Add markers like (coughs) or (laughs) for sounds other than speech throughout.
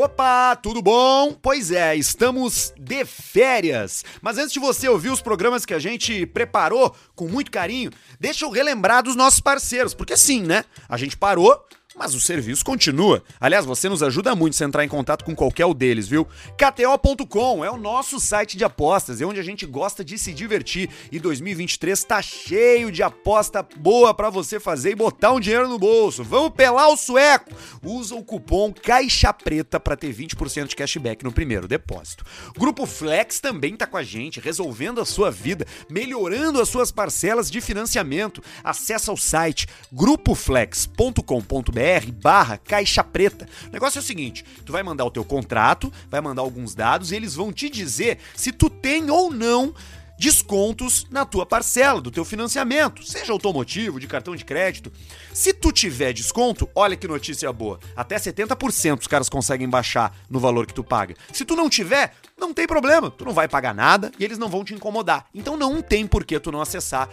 Opa, tudo bom? Pois é, estamos de férias. Mas antes de você ouvir os programas que a gente preparou com muito carinho, deixa eu relembrar dos nossos parceiros, porque sim, né? A gente parou, mas o serviço continua. Aliás, você nos ajuda muito se entrar em contato com qualquer um deles, viu? KTO.com é o nosso site de apostas, é onde a gente gosta de se divertir e 2023 tá cheio de aposta boa para você fazer e botar um dinheiro no bolso. Vamos pelar o sueco. Usa o cupom Caixa Preta para ter 20% de cashback no primeiro depósito. Grupo Flex também tá com a gente, resolvendo a sua vida, melhorando as suas parcelas de financiamento. Acesse o site grupoflex.com.br barra caixa preta. O negócio é o seguinte: tu vai mandar o teu contrato, vai mandar alguns dados e eles vão te dizer se tu tem ou não descontos na tua parcela do teu financiamento, seja automotivo, de cartão de crédito. Se tu tiver desconto, olha que notícia boa, até 70% os caras conseguem baixar no valor que tu paga. Se tu não tiver, não tem problema, tu não vai pagar nada e eles não vão te incomodar. Então não tem por que tu não acessar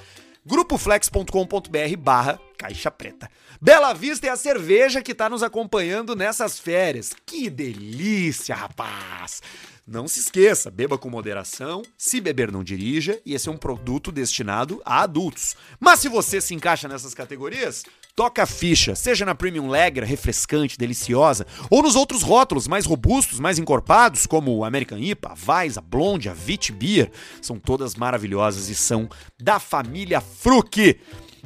grupoflex.com.br barra caixa preta. Bela Vista é a cerveja que está nos acompanhando nessas férias. Que delícia, rapaz! Não se esqueça, beba com moderação, se beber não dirija, e esse é um produto destinado a adultos. Mas se você se encaixa nessas categorias, toca a ficha, seja na Premium Lager, refrescante, deliciosa, ou nos outros rótulos mais robustos, mais encorpados, como o American IPA, a Weiss, a Blonde, a Vit Beer, são todas maravilhosas e são da família Fruc.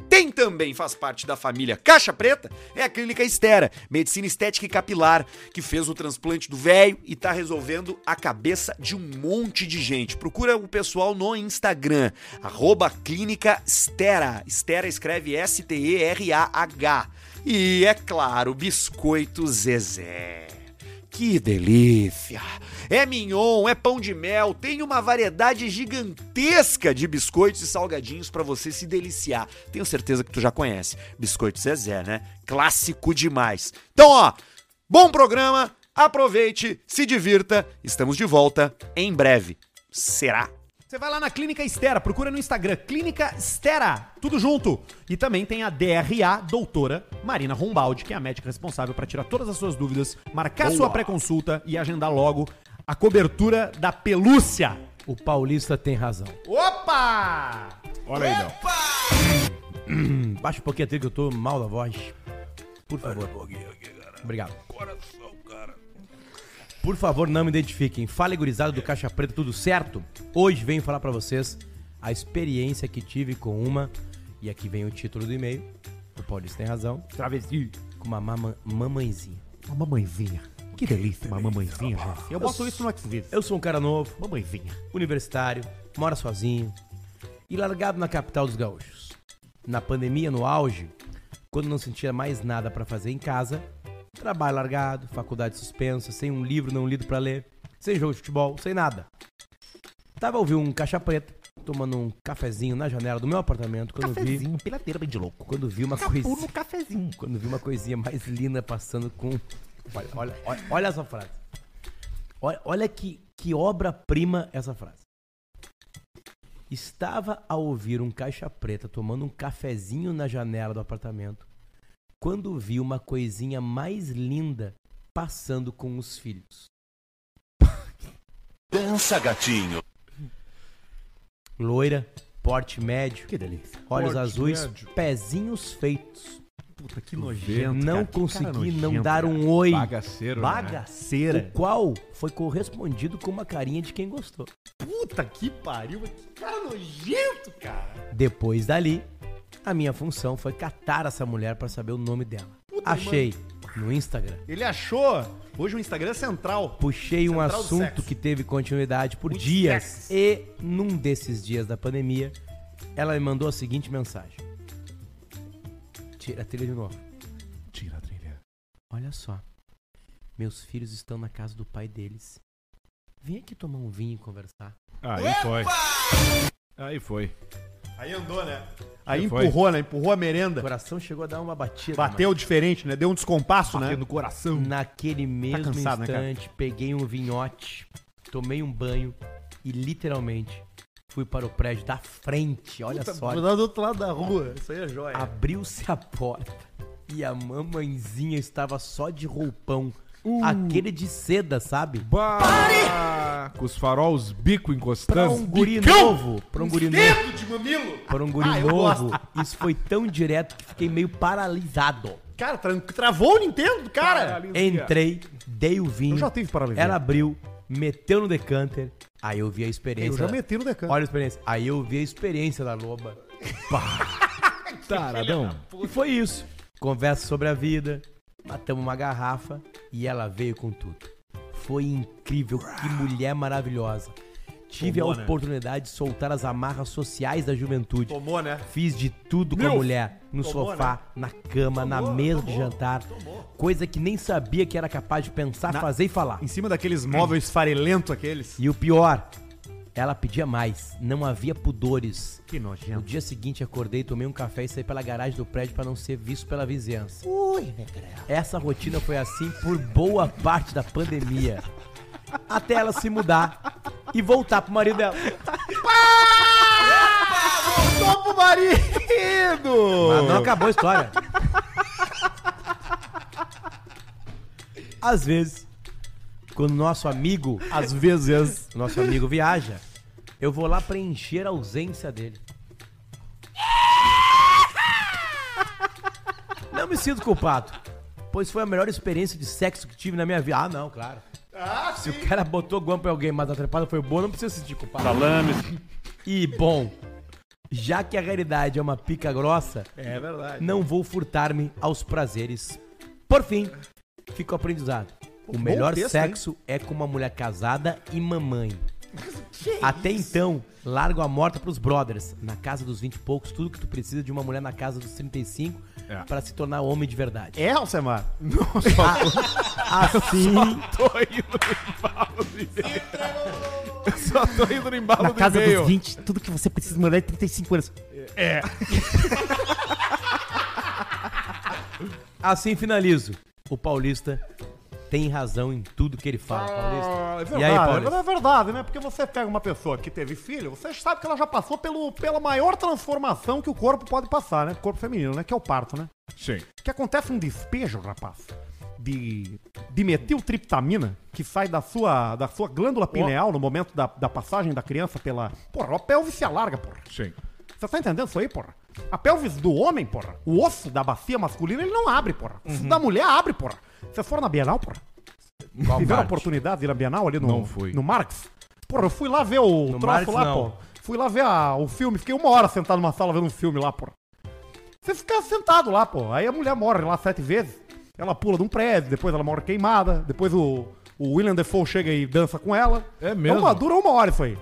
Tem também, faz parte da família Caixa Preta, é a Clínica Estera, medicina estética e capilar, que fez o transplante do velho e tá resolvendo a cabeça de um monte de gente. Procura o pessoal no Instagram, arroba Clínica Estera. Estera escreve S-T-E-R-A-H. E, é claro, Biscoito Zezé. Que delícia! É mignon, é pão de mel, tem uma variedade gigantesca de biscoitos e salgadinhos para você se deliciar. Tenho certeza que tu já conhece. Biscoito Zezé, né? Clássico demais. Então, ó, bom programa, aproveite, se divirta. Estamos de volta em breve. Será? Você vai lá na Clínica Estera, procura no Instagram, Clínica Estera, tudo junto. E também tem a DRA doutora Marina Rombaldi, que é a médica responsável para tirar todas as suas dúvidas, marcar Boa. sua pré-consulta e agendar logo a cobertura da pelúcia. O paulista tem razão. Opa! Olha aí, não. Hum, (clears throat) Baixa um pouquinho a trilha que eu tô mal da voz. Por favor. Obrigado. Por favor, não me identifiquem. Fala, gurizada do Caixa Preta, tudo certo? Hoje venho falar pra vocês a experiência que tive com uma, e aqui vem o título do e-mail, o Paulista tem razão, Travesti. com uma mama, mamãezinha. Uma mamãezinha. Que delícia, uma mamãezinha, gente. Eu boto isso no Xvideos. Eu sou um cara novo, Mamãezinha. universitário, mora sozinho e largado na capital dos gaúchos. Na pandemia, no auge, quando não sentia mais nada pra fazer em casa, trabalho largado, faculdade suspensa, sem um livro não lido pra ler, sem jogo de futebol, sem nada. Tava ouvindo um caixa preta, tomando um cafezinho na janela do meu apartamento quando vi, Cafezinho, piladeira bem de louco. quando vi uma Capu no cafezinho. quando vi uma coisinha mais linda passando com Olha, olha, olha, olha essa frase. Olha, olha que, que obra-prima essa frase. Estava a ouvir um caixa preta tomando um cafezinho na janela do apartamento quando vi uma coisinha mais linda passando com os filhos. (laughs) Dança, gatinho. Loira, porte médio, Que delícia. olhos Porte azuis, médio. pezinhos feitos. Puta, que nojento. Não cara. Consegui cara não nojento, dar cara. um oi. Bagaceiro, né? Bagaceira. O qual foi correspondido com uma carinha de quem gostou. Puta que pariu. Que cara nojento, cara. Depois dali, a minha função foi catar essa mulher pra saber o nome dela. Puta, Achei no Instagram. Ele achou. Hoje o Instagram é central. Puxei um Central do assunto que teve continuidade por Muito dias. sexo. E num desses dias da pandemia, ela me mandou a seguinte mensagem: Tira a trilha de novo. Tira a trilha. Olha só. Meus filhos estão na casa do pai deles. Vem aqui tomar um vinho e conversar. Aí foi. Aí foi. Aí andou, né? Aí Foi. empurrou, né? Empurrou a O merenda. coração chegou a dar uma batida. Bateu diferente, né? Deu um descompasso, né? no coração. Naquele mesmo cansado, né, instante, peguei um vinhote, tomei um banho e literalmente fui para o prédio da frente. Olha Puta, só. do outro lado da rua. Isso aí é joia. Abriu-se a porta e a mamãezinha estava só de roupão Aquele de seda, sabe? Bah, com os faróis bico Pra encostando. um guri Bicão! novo. Pra um guri novo. De mamilo! Pra um guri Ah, eu novo. Isso foi tão direto que fiquei meio paralisado. Cara, tra- travou o Nintendo, cara! Entrei, dei o vinho. Eu já tive paralisia. Ela abriu, meteu no decanter. Aí eu vi a Eu experiência. já meti no decanto. Olha a experiência. Aí eu vi a experiência da loba. (laughs) Taradão. E foi isso. Conversa sobre a vida, matamos uma garrafa e ela veio com tudo. Foi incrível, que mulher maravilhosa. Tive Tomou, a né? oportunidade de soltar as amarras sociais da juventude. Tomou, né? Fiz de tudo com a mulher. No Tomou, sofá, na cama, na mesa de jantar. Coisa que nem sabia que era capaz de pensar, Na- fazer e falar. Em cima daqueles móveis farelentos aqueles. E o pior, ela pedia mais. Não havia pudores. Que No nojento. dia seguinte acordei, tomei um café e saí pela garagem do prédio para não ser visto pela vizinhança. Essa rotina foi assim por boa parte da pandemia. Até ela se mudar e voltar pro marido dela. Voltou pro marido! Mas não acabou a história. Às vezes, quando nosso amigo, Às vezes. nosso amigo viaja, eu vou lá preencher a ausência dele. Não me sinto culpado, pois foi a melhor experiência de sexo que tive na minha vida. Ah, não, claro. Se o cara botou guampa em alguém, mas a trepada foi boa, não precisa se sentir culpado. E bom, já que a realidade é uma pica grossa, É verdade. não vou furtar-me aos prazeres. Por fim, fica o aprendizado. O Bom melhor texto, sexo é com uma mulher casada e mamãe. Até então, largo a morta pros brothers. Na casa dos 20 e poucos, tudo que tu precisa de uma mulher na casa dos 35 É. pra se tornar homem de verdade. É, Alcemar? (laughs) Assim, Tô indo no embalo do Só tô indo no embalo Na do casa dos 20, tudo que você precisa mandar é 35 anos. (laughs) assim finalizo. O paulista tem razão em tudo que ele fala, paulista. É verdade, E aí, Paulista? é verdade, né? Porque você pega uma pessoa que teve filho, você sabe que ela já passou pelo, pela maior transformação que o corpo pode passar, né? O corpo feminino, né? Que é o parto, né? Sim. Que acontece um despejo, rapaz, de, de metiltriptamina que sai da sua, da sua glândula pineal no momento da, da passagem da criança pela. Porra, a pelve se alarga, porra. Sim. Você tá entendendo isso aí, porra? A pelvis do homem, porra, o osso da bacia masculina, ele não abre, porra. O osso da mulher abre, porra. Você for na Bienal, porra? Qual Tiveram a parte? oportunidade de ir na Bienal ali no, Não fui. no Marx? Porra, eu fui lá ver o No troço Marx, lá, não. pô. Fui lá ver a- o filme, fiquei uma hora sentado numa sala vendo um filme lá, porra. Você fica sentado lá, pô. Aí a mulher morre lá sete vezes. Ela pula de um prédio, depois ela morre queimada, depois o, o William Defoe chega e dança com ela. É mesmo? Uma, dura uma hora isso aí.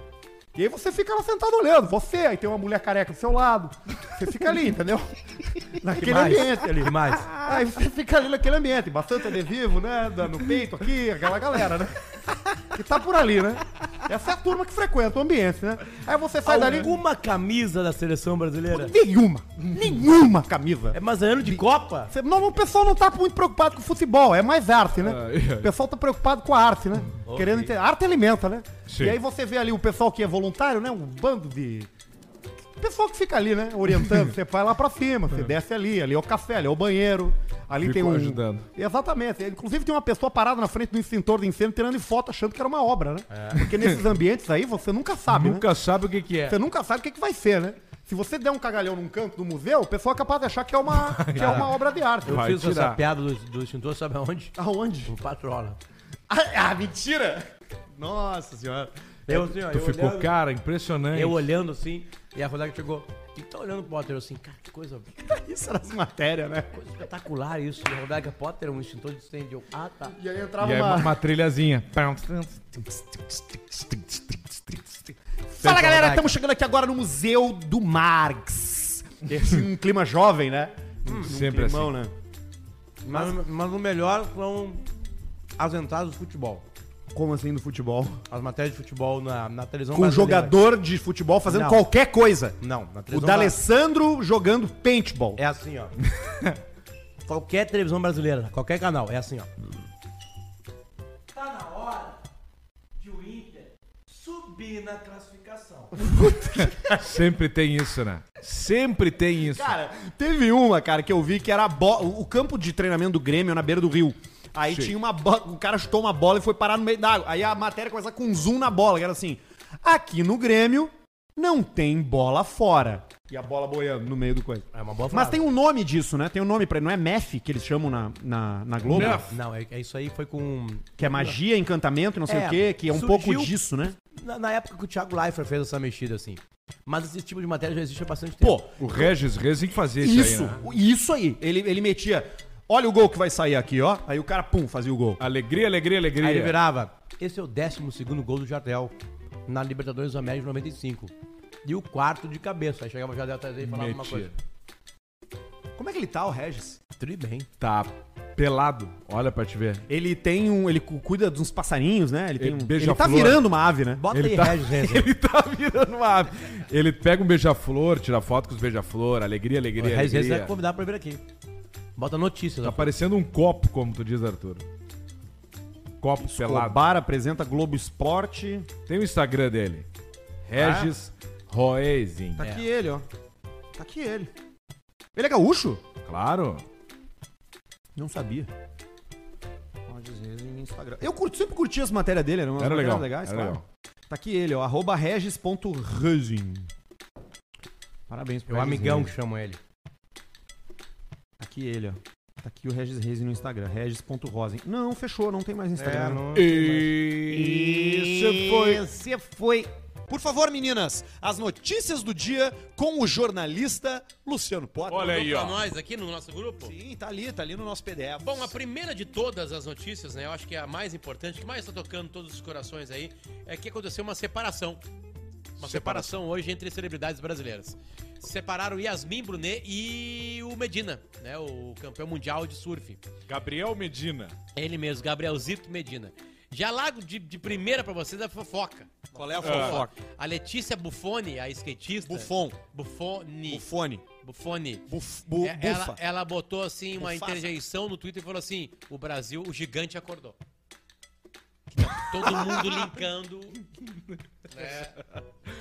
E aí você fica lá sentado olhando, você, aí tem uma mulher careca do seu lado. Você fica ali, entendeu? (laughs) Naquele mais? ambiente ali. Que mais? Aí você fica ali naquele ambiente, bastante adesivo, né? da- No peito aqui, aquela galera, né? Que tá por ali, né? Essa é a turma que frequenta o ambiente, né? Aí você sai dali. Alguma camisa da seleção brasileira? Nenhuma! Nenhuma camisa! É mais ano de Copa? Não, o pessoal não tá muito preocupado com futebol, é mais arte, né? Ai, ai. O pessoal tá preocupado com a arte, né? Querendo entender. Arte alimenta, né? Sim. E aí você vê ali o pessoal que é voluntário, né? Um bando de. O pessoal que fica ali, né? Orientando. (laughs) você vai lá pra cima, você desce ali, ali é o café, ali é o banheiro. Ali Fico tem um. ajudando. Exatamente. Inclusive tem uma pessoa parada na frente do extintor de incêndio tirando foto achando que era uma obra, né? Porque nesses (laughs) ambientes aí você nunca sabe, né? Nunca sabe o que que é. Você nunca sabe o que, que vai ser, né? Se você der um cagalhão num canto do museu, o pessoal é capaz de achar que é uma, (laughs) que é uma obra de arte. Eu Vai fiz essa tirar. piada do, do extintor, sabe aonde? Aonde? No Patrola. Ah, mentira! Nossa senhora. Eu, assim, ó, Tu eu ficou, olhando, cara, impressionante. eu olhando assim, e a Rodaica chegou. E tá olhando pro Potter eu assim, cara, que coisa, (laughs) Isso era as matérias, né? coisa espetacular isso. E a Rodaica Potter, um extintor de incêndio. Ah, tá. E aí entrava E aí, uma... trilhazinha. Fala galera, estamos chegando aqui agora no Museu do Marx. Esse um (laughs) clima jovem, né? Um Sempre assim. climão, né? Mas, mas o melhor são as entradas do futebol. Como assim no futebol? As matérias de futebol na, na televisão Com brasileira. jogador de futebol fazendo Não. qualquer coisa. Não, na O televisão D'Alessandro jogando paintball. É assim, ó. (laughs) qualquer televisão brasileira, qualquer canal, é assim, ó. Tá na hora de o Inter subir na classificação. (laughs) Sempre tem isso, né? Sempre tem isso. Cara, teve uma, cara, que eu vi que era bo- o campo de treinamento do Grêmio na beira do rio. Aí Sim. tinha uma bola, o cara chutou uma bola e foi parar no meio da água. Aí a matéria começa com zoom na bola, que era assim: aqui no Grêmio não tem bola fora. E a bola boiando no meio do coisa. É uma boa Mas tem um nome disso, né? Tem um nome pra ele. Não é MEF que eles chamam na, na, na Globo? Mef. Não, é, é isso aí foi com. Que é magia, encantamento, não sei É, o quê, que é um pouco disso, né? Na, na época que o Thiago Leifert fez essa mexida assim. Mas esse tipo de matéria já existe há bastante tempo. Pô, O Regis Rezing fazia isso, isso, aí, né? isso aí. Ele, ele metia. Olha o gol que vai sair aqui, ó. Aí o cara, pum, fazia o gol. Alegria, alegria, alegria. Aí ele virava. Esse é o 12 gol do Jardel na Libertadores da América de 95. E o quarto de cabeça. Aí chegava o Jardel atrás dele e falava uma Metia. coisa. Como é que ele tá, o Regis? Tudo bem. Tá pelado. Olha pra te ver. Ele tem um. Ele cu- cuida de uns passarinhos, né? Ele, tem Ele um, beija ele tá virando uma ave, né? Bota Ele aí, tá- Regis Renzer. (laughs) Ele tá virando uma ave. Ele pega um beija-flor, tira foto com os beija-flor, alegria, O alegria, Regis Renzer alegria. é convidado pra vir aqui. Bota notícias. Tá parecendo um copo, como tu diz, Arthur. Copo pelado. Escobar apresenta Globo Esporte. Tem o Instagram dele. Regis Roezin. Tá É. aqui ele, ó. Tá aqui ele. Ele é gaúcho? Claro. Não sabia. Pode dizer em Instagram. Eu curto, sempre curti as matérias dele, eram umas Era legal. legais, era claro. legal. Tá aqui ele, ó. Arroba regis.resin. Parabéns É pro o Regis amigão que chamam ele. Tá aqui ele, ó. Tá aqui o Regis Resin no Instagram. Regis.rosin. Não, fechou, não tem mais Instagram. É, não- Isso foi. Esse foi. Por favor, meninas, as notícias do dia com o jornalista Luciano Potter. Olha aí, pra ó. nós aqui no nosso grupo. Sim, tá ali, tá ali no nosso PDF. Bom, a primeira de todas as notícias, né? Eu acho que é a mais importante, que mais tá tocando todos os corações aí, é que aconteceu uma separação. Uma separação hoje entre celebridades brasileiras. Se separaram Yasmin Brunet e o Medina, né? O campeão mundial de surf. Gabriel Medina. Ele mesmo, Gabrielzito Medina. Já largo de, de primeira pra vocês a fofoca. Qual é a Fofoca. fofoca? A Letícia Buffoni, a skatista. Buffon. Buffoni. Bufone. Buffoni. Buf, bu, É, ela, bufa. ela botou assim uma Bufasa. interjeição no Twitter e falou assim: o Brasil, o gigante acordou. Todo mundo linkando. Né?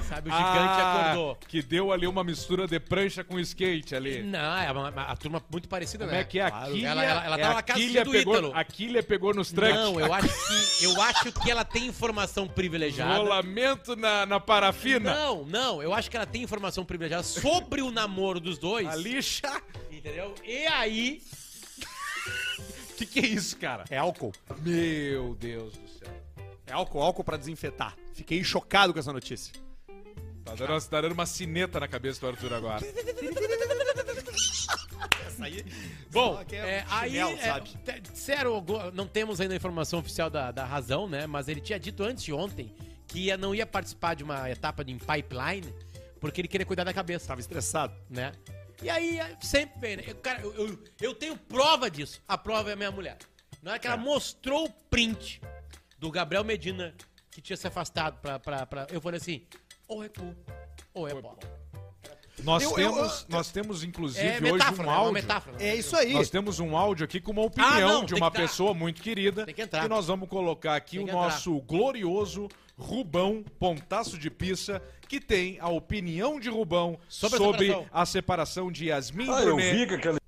Sabe, o gigante Ah, acordou. Que deu ali uma mistura de prancha com skate ali. Não, é uma, a turma muito parecida, Como né? é que é? Claro. Aquilha, Ela, ela, ela é tava na casa Aquilha do pegou, Ítalo. Aquilha pegou nos trucks. Não, eu acho que eu acho que ela tem informação privilegiada. Rolamento na, na parafina. Não, não, eu acho que ela tem informação privilegiada sobre o namoro dos dois. A lixa. Entendeu? E aí, O (laughs) que, que é isso, cara? É álcool. Meu Deus do céu. É álcool, álcool pra desinfetar. Fiquei chocado com essa notícia. Tá dando, tá dando uma cineta na cabeça do Arthur agora. Essa aí. Bom, é, é aí, chinelo, é, sabe? disseram, não temos ainda a informação oficial da, da razão, né? Mas ele tinha dito antes de ontem que ia, não ia participar de uma etapa de pipeline porque ele queria cuidar da cabeça, Tava estressado. né? E aí, é, sempre vem, né? Eu, Cara, eu, eu, eu tenho prova disso. A prova é a minha mulher. Na hora que ela mostrou o print do Gabriel Medina que tinha se afastado pra... pra, pra eu falei assim, ou é cu, ou é bola. Nós, Eu- eu- temos, nós temos, inclusive, É hoje metáfora, um né? Uma áudio. metáfora. É isso aí. Nós temos um áudio aqui com uma opinião Ah, não, de tem uma que entrar. pessoa muito querida. Tem que entrar. nós vamos colocar aqui Tem o que entrar. nosso glorioso Rubão Pontaço de Pizza, que tem a opinião de Rubão Sobre sobre, a separação. a separação de Yasmin Ah, eu Brunet vi que aquela,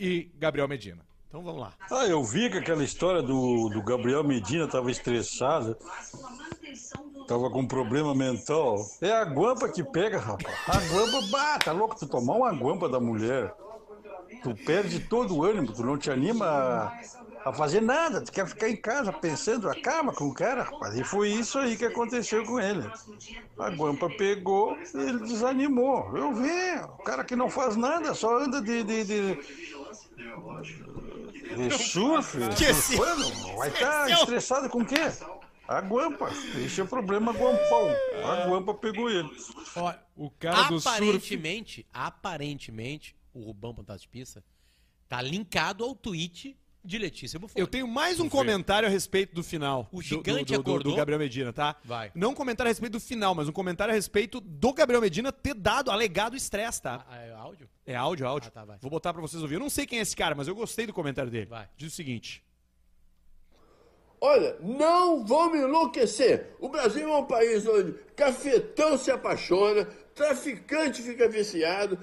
e Gabriel Medina. Então vamos lá. ah, eu vi que aquela história do, do Gabriel Medina tava estressado, tava com problema mental. É a guampa que pega, rapaz. A guampa, bah, tá louco tu tomar uma guampa da mulher. Tu perde todo o ânimo, tu não te anima a, a fazer nada, tu quer ficar em casa pensando, acaba com o cara, rapaz. E foi isso aí que aconteceu com ele. A guampa pegou ele desanimou. Eu vi, o cara que não faz nada, só anda de- de- de, de surf, Esqueci. surfando, vai estar estressado com o quê? A guampa. Esse é o problema, guampão. A guampa pegou ele. Ó, O cara do surf. aparentemente, aparentemente, o Rubão de Pista tá linkado ao tweet de Letícia Buffoni. Eu tenho mais um comentário a respeito do final. O do- gigante do, do, do, acordou? Gabriel Medina, tá? Vai. Não um comentário a respeito do final, mas um comentário a respeito do Gabriel Medina ter dado alegado estresse, tá? Ah, é áudio? É áudio, áudio. Ah, tá, vai. Vou botar pra vocês ouvirem. Eu não sei quem é esse cara, mas eu gostei do comentário dele. Vai. Diz o seguinte. Olha, não vou me enlouquecer. O Brasil é um país onde cafetão se apaixona, traficante fica viciado,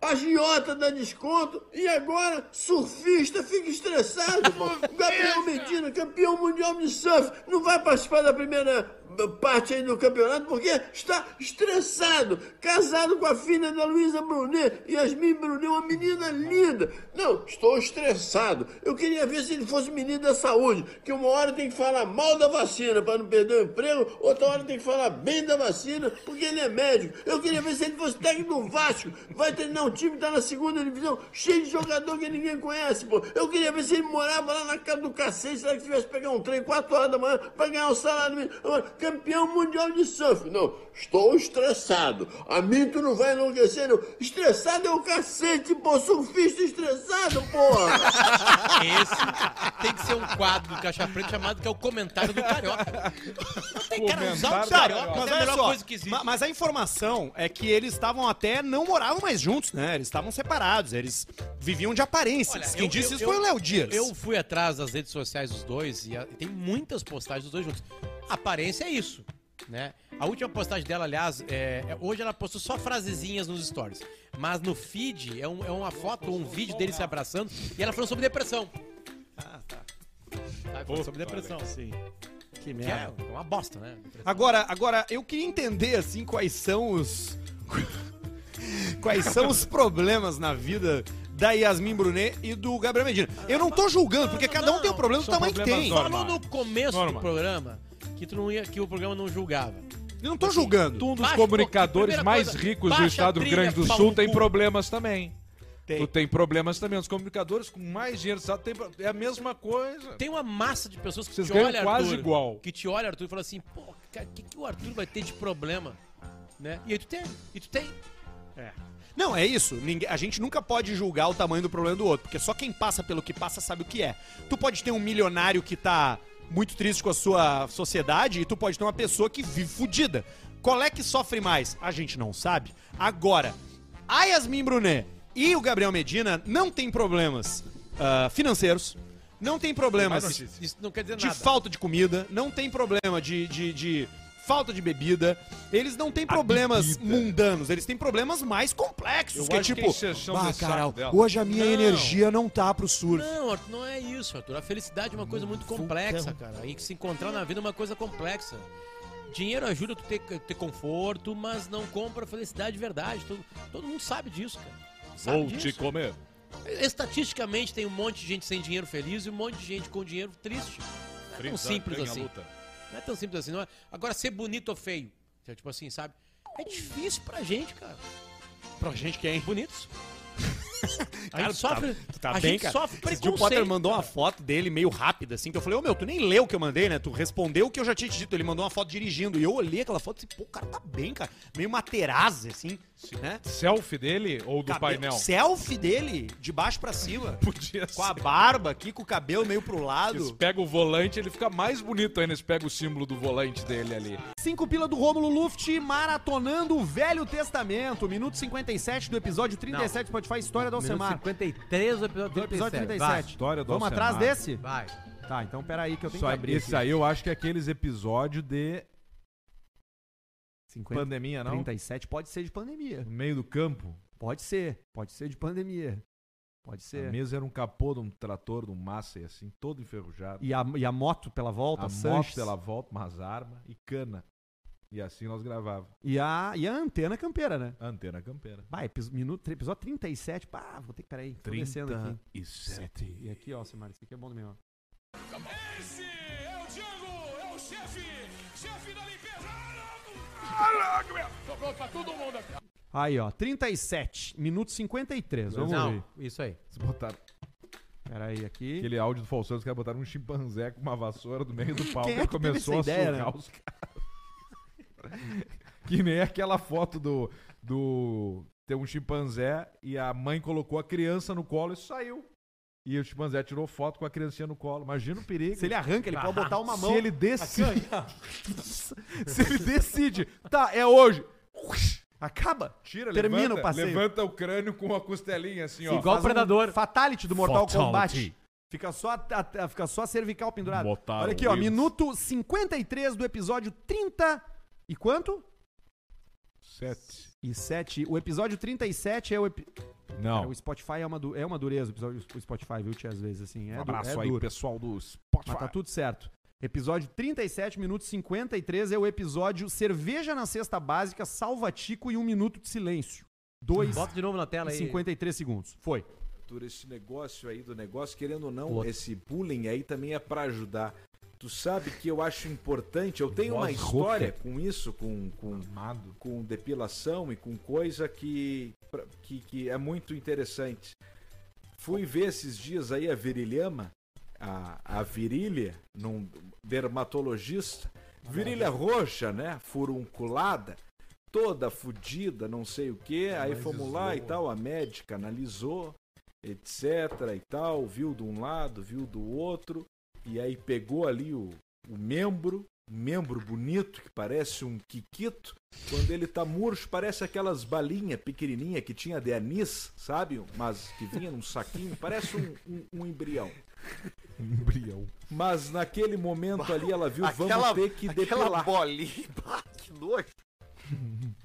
agiota dá desconto e agora surfista fica estressado. (laughs) Gabriel Medina, campeão mundial de surf, não vai participar da primeira parte aí do campeonato porque está estressado, casado com a filha da Luísa Brunet, Yasmin Brunet, uma menina linda. Não, estou estressado. Eu queria ver se ele fosse menino da saúde, que uma hora tem que falar mal da vacina para não perder o emprego, outra hora tem que falar bem da vacina porque ele é médico. Eu queria ver se ele fosse técnico do Vasco, vai treinar um time que tá na segunda divisão, cheio de jogador que ninguém conhece, pô. Eu queria ver se ele morava lá na casa do cacete, será que tivesse que pegar um trem 4 horas da manhã para ganhar um salário mínimo. Campeão mundial de surf. Não, estou estressado. A mim tu não vai enlouquecer, não. Estressado é o cacete, pô. Surfista estressado, porra. Esse tem que ser um quadro do Caixa Preta chamado que é o comentário do Carioca. Não tem cara usar o Carioca, Mas é a olha melhor só, coisa que existe. ma- mas a informação é que eles estavam até não moravam mais juntos, né? Eles estavam separados, eles viviam de aparências. Olha, Quem eu- disse eu- isso foi o eu- Léo Dias. Eu fui atrás das redes sociais dos dois e a- tem muitas postagens dos dois juntos. Aparência é isso, né? A última postagem dela, aliás, é, é- hoje ela postou só frasezinhas nos stories. Mas no feed é, um- é uma foto, um vídeo dele se abraçando e ela falando sobre depressão. Ah, tá. Tá, falando sobre depressão. Sim. Que Que é uma bosta, né? Agora, agora, eu queria entender, assim, quais são os... (laughs) quais são os problemas na vida da Yasmin Brunet e do Gabriel Medina. Eu não tô julgando, porque cada um tem o problema do São tamanho que problemas tem. normais. Falou no começo Norma. do programa que, tu não ia, que o programa não julgava. Eu não tô julgando. Um dos Baixa, comunicadores primeira mais coisa, ricos do estado do Rio Grande do Sul tem problemas também. Tem. Tu tem problemas também. Os comunicadores com mais dinheiro do estado tem, é a mesma coisa. Tem uma massa de pessoas que Vocês te ganham olham, quase Arthur, igual. Que te olha, Arthur, e fala assim, pô, cara, o que, que o Arthur vai ter de problema? Né? E aí tu tem, e tu tem. Não, é isso. Ninguém- a gente nunca pode julgar o tamanho do problema do outro, porque só quem passa pelo que passa sabe o que é. Tu pode ter um milionário que tá muito triste com a sua sociedade e tu pode ter uma pessoa que vive fudida. Qual é que sofre mais? A gente não sabe. Agora, a Yasmin Brunet e o Gabriel Medina não tem problemas ah, financeiros, não tem problemas não de nada. falta de comida, não tem problema de, de, de falta de bebida. Eles não têm problemas mundanos, eles têm problemas mais complexos. Eu que é acho que tipo, é ah, saco Carol, dela." hoje a minha Não. energia não tá pro surf. Não, Arthur, não é isso, Arthur. A felicidade é uma coisa muito complexa, cara. E que se encontrar na vida é uma coisa complexa. Dinheiro ajuda tu ter, ter conforto, mas não compra felicidade de verdade. Todo, todo mundo sabe disso, cara. Sabe Vou te disso. comer. Estatisticamente tem um monte de gente sem dinheiro feliz e um monte de gente com dinheiro triste. É tão simples Ganha a assim. luta. Não é tão simples assim, não é? Agora, ser bonito ou feio, é tipo assim, sabe? É difícil pra gente, cara. Pra gente quem? Bonitos. (laughs) a (laughs) Cara, gente sofre, Tu tá a bem, gente cara? sofre dia o preconceito. Potter mandou uma foto dele meio rápida, assim, que eu falei, ô meu, tu nem leu o que eu mandei, né? Tu respondeu o que eu já tinha te dito. Ele mandou uma foto dirigindo. E eu olhei aquela foto e disse, pô, o cara tá bem, cara. Meio Materazzi, assim, né? Selfie dele ou do Cabelo- painel? Selfie dele, de baixo pra cima. (laughs) Podia Com a ser. barba aqui, com o cabelo meio pro lado. pega o volante, ele fica mais bonito ainda se pega o símbolo do volante dele ali. Cinco pila do Rômulo Luft maratonando o Velho Testamento. Minuto 57 do episódio 37 Spotify História do Alcemar. 53 do episódio Do episódio 37. 37. História do Vamos Alcemar. atrás desse? Vai. Tá, então peraí que eu tenho Isso que abrir esse aqui. aí eu acho que é aqueles episódios de 50, pandemia, não? 37 pode ser de pandemia. No meio do campo. Pode ser. Pode ser de pandemia. Pode A ser. mesa era um capô de um trator, de um Massey, assim, todo enferrujado. E a, e a moto pela volta, a Sanches. moto ela volta, umas armas e cana. E assim nós gravávamos. E a, e a antena campeira, né? A antena campeira. Vai, minuto, episódio 37. Pá, vou ter que. Peraí, tô descendo aqui. e sete. E aqui, ó, Simar, esse aqui é bom também, ó. Esse é o Django, é o chefe, chefe da limpeza. Tô pronto pra todo mundo aqui. Aí, ó, 37, minuto 53. Vamos Não, ver. isso aí. Eles botaram Peraí, aqui. aquele áudio do Faustão, os caras botaram um chimpanzé com uma vassoura do meio do (laughs) palco é e começou a ideia, sugar né? os caras. (laughs) que nem aquela foto do, do. Tem um chimpanzé e a mãe colocou a criança no colo e saiu. E o chimpanzé tirou foto com a criancinha no colo. Imagina o perigo. Se ele arranca, ele pode botar uma mão. Se ele decide. (laughs) se ele decide, tá, é hoje. Acaba. Tira, Termina levanta, o passeio. levanta o crânio com a costelinha assim, ó. Igual o Faz um Predador. fatality do Mortal Fatality. Kombat. Fica só, a, a- fica só a cervical pendurada. Botaram Olha aqui, ó. Minuto 53 do episódio 30. E quanto? Sete. e 7. O episódio 37 é o. Epi... Não. Cara, o Spotify é uma, du- é uma dureza, o episódio o Spotify, viu, tia, às vezes, assim. É um du- abraço é aí, duro. pessoal do Spotify. Mas tá tudo certo. Episódio 37 minutos 53 é o episódio Cerveja na Cesta Básica, Salva Tico e um minuto de silêncio. 2 Bota de novo na tela e aí. 53 segundos. Foi. Esse negócio aí do negócio, querendo ou não, outro. esse bullying aí também é pra ajudar. Tu sabe que eu acho importante, eu tenho uma Voz história rouca. com isso, com, com, Amado. com depilação e com coisa que, que, que é muito interessante. Fui ver esses dias aí a virilhama, a, a virilha, num dermatologista. Virilha roxa, né? Furunculada, toda fodida, não sei o que. Aí fomos lá e tal, a médica analisou, etc e tal, viu de um lado, viu do outro, e aí pegou ali o, o membro, um membro bonito que parece um quiquito. Quando ele tá murcho, parece aquelas balinhas pequenininhas que tinha de anis, sabe? Mas que vinha num saquinho, parece um, um, um embrião. Embrião. Mas naquele momento ali ela viu, Aquela- vamos ter que Aquela depilar. bolinha. (laughs) Bah, que nojo.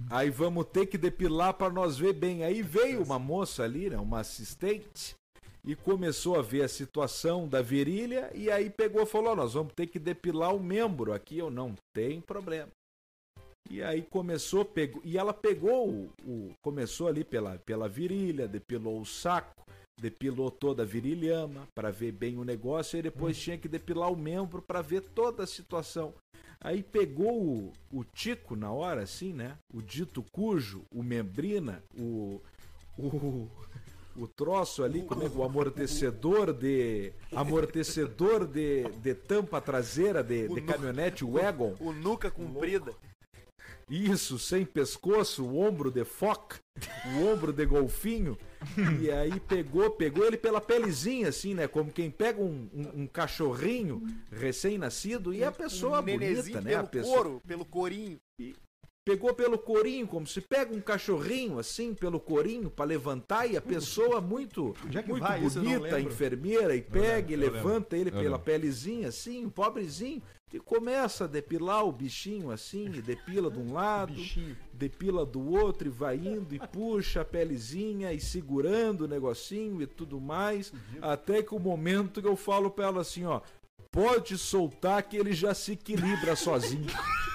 Aí vamos ter que depilar para nós ver bem. Aí veio uma moça ali, né, uma assistente, e começou a ver a situação da virilha e aí pegou e falou: "Ó, "Nós vamos ter que depilar o membro aqui". Eu não tem problema. E aí começou, pegou, e ela pegou o, o- começou ali pela pela virilha, depilou o saco, depilou toda a virilhama para ver bem o negócio e depois tinha que depilar o membro para ver toda a situação. Aí pegou o, o tico na hora, assim, né? O dito cujo, o membrina, o. o o troço ali, como é que o amortecedor de. amortecedor de, de tampa traseira de, de caminhonete Wagon. (laughs) O nuca comprida. Isso, sem pescoço, o ombro de foca, o ombro de golfinho. E aí pegou, pegou ele pela pelezinha, assim, né? Como quem pega um, um- um cachorrinho recém-nascido e a pessoa um bonita, né? A pelo pessoa, couro, pelo corinho. Pegou pelo corinho, como se pega um cachorrinho assim pelo corinho pra levantar e a pessoa muito, é muito vai? Bonita, enfermeira, e pega e levanta ele pela pelezinha assim, o pobrezinho, e começa a depilar o bichinho assim, e depila de um (laughs) lado, depila do outro e vai indo e puxa a pelezinha e segurando o negocinho e tudo mais, até que o momento que eu falo pra ela assim, ó, pode soltar que ele já se equilibra sozinho. (laughs)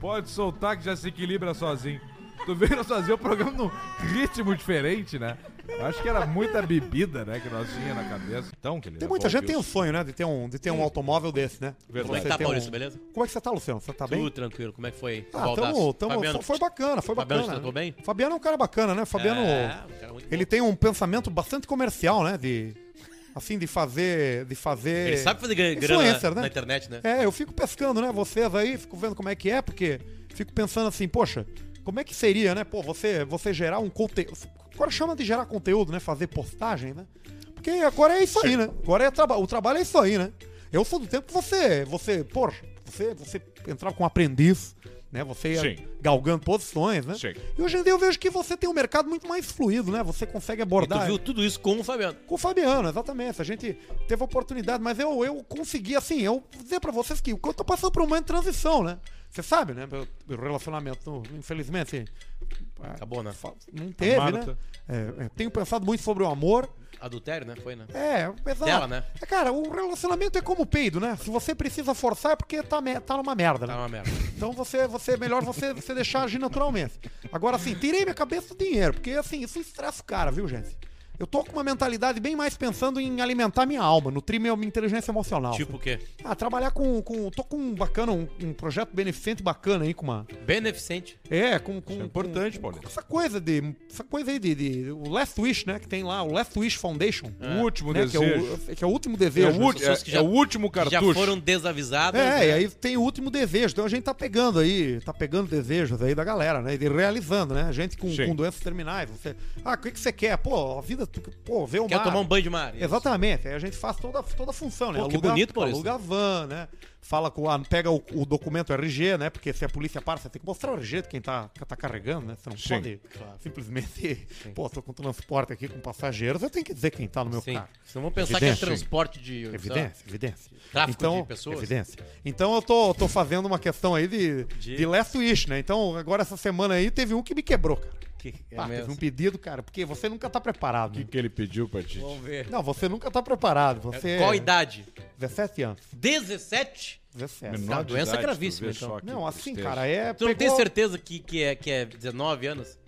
Pode soltar que já se equilibra sozinho. Tu nós fazer o programa num ritmo diferente, né? Eu Acho que era muita bebida, né, que nós tinha na cabeça. Então, que ele Tem muita gente que tem o um sonho, né? De ter um, de ter um automóvel desse, né? Como é que Você tá, Maurício, um- beleza? Como é que você tá, Luciano? Você tá bem? Tudo tranquilo. Como é que foi? Ah, tamo, tamo, Fabiano, foi bacana, foi Fabiano, bacana. tratou bem? Fabiano é um cara bacana, né? Fabiano, É, um cara muito ele bom. tem um pensamento bastante comercial, né? De, assim, de fazer, de fazer... Ele sabe fazer gra- grana Influencer, na, né? na internet, né? É, eu fico pescando, né? Vocês aí, fico vendo como é que é, porque fico pensando assim, poxa, como é que seria, né? Pô, você, você gerar um conteúdo. Agora chama de gerar conteúdo, né? Fazer postagem, né? Porque agora é isso aí, né? Agora é traba o trabalho é isso aí, né? Eu sou do tempo que você, você, poxa, você, você entrava com um aprendiz, né? Você ia Sim. galgando posições, né? Sim. E hoje em dia eu vejo que você tem um mercado muito mais fluido, né? Você consegue E tu abordar. viu tudo isso com o Fabiano. Com o Fabiano, exatamente. A gente teve a oportunidade, mas eu, eu consegui, assim, eu dizer pra vocês que eu tô passando por um momento de transição, né? Você sabe, né? Meu, meu relacionamento, infelizmente, Acabou, né? não teve, né? É, é, tenho pensado muito sobre o amor. Adultério, né? Foi, né? É, exato. Dela, né? É, cara, o relacionamento é como o peido, né? Se você precisa forçar é porque tá, me- tá numa merda, né? Tá uma merda. Então você, você é melhor você, você deixar agir naturalmente. Agora, assim, tirei minha cabeça do dinheiro, porque assim, isso estressa o cara, viu, gente? Eu tô com uma mentalidade bem mais pensando em alimentar minha alma, nutrir minha, minha inteligência emocional. Tipo o quê? Ah, trabalhar com. com tô com um bacana, um, um projeto beneficente bacana aí, com uma. Beneficente. É, com. com Isso é importante, com- Paulinho. com Essa coisa de. Essa coisa aí de, de- O Last Wish, né? Que tem lá, o Last Wish Foundation. O último né, que, é desejo. o, que é o último É desejo. o, ulti- pessoas é- que já- é o último Que já cartucho. foram desavisadas. É, né? e aí tem o último desejo. Então a gente tá pegando aí, tá pegando desejos aí da galera, né? E realizando, né? A gente com, Sim. com doenças terminais. Você, ah, o que, que você quer? Pô, a vida pô, ver o Quer mar. tomar um banho de mar. isso. Exatamente, aí a gente faz toda, toda a função, né? Pô, que bonito, Maurício. Aluga a van, né? Fala com a. Pega o, o documento RG, né? Porque se a polícia para, você tem que mostrar o RG de quem tá, tá carregando, né? Você não Sim. pode simplesmente. (laughs) Pô, tô com transporte aqui com passageiros, eu tenho que dizer quem tá no meu Sim. carro. Senão vão pensar que é Evidência. transporte de. Evidência, evidência. Tráfico então, de pessoas. Evidência. Então eu tô, tô fazendo uma questão aí de, De- de last wish, né? Então, agora essa semana aí teve um que me quebrou, cara. Que é Ah, teve um pedido, cara, porque você nunca tá preparado. O que, né? que ele pediu pra ti? Vamos ver. Não, você nunca tá preparado. Você Qual a idade? 17 anos. 17? 17. Menor Uma de doença idade, gravíssima, tu vê então. Não, assim, tristeza. cara, é. Tu não tem pegou- certeza que, que, é, que é 19 anos?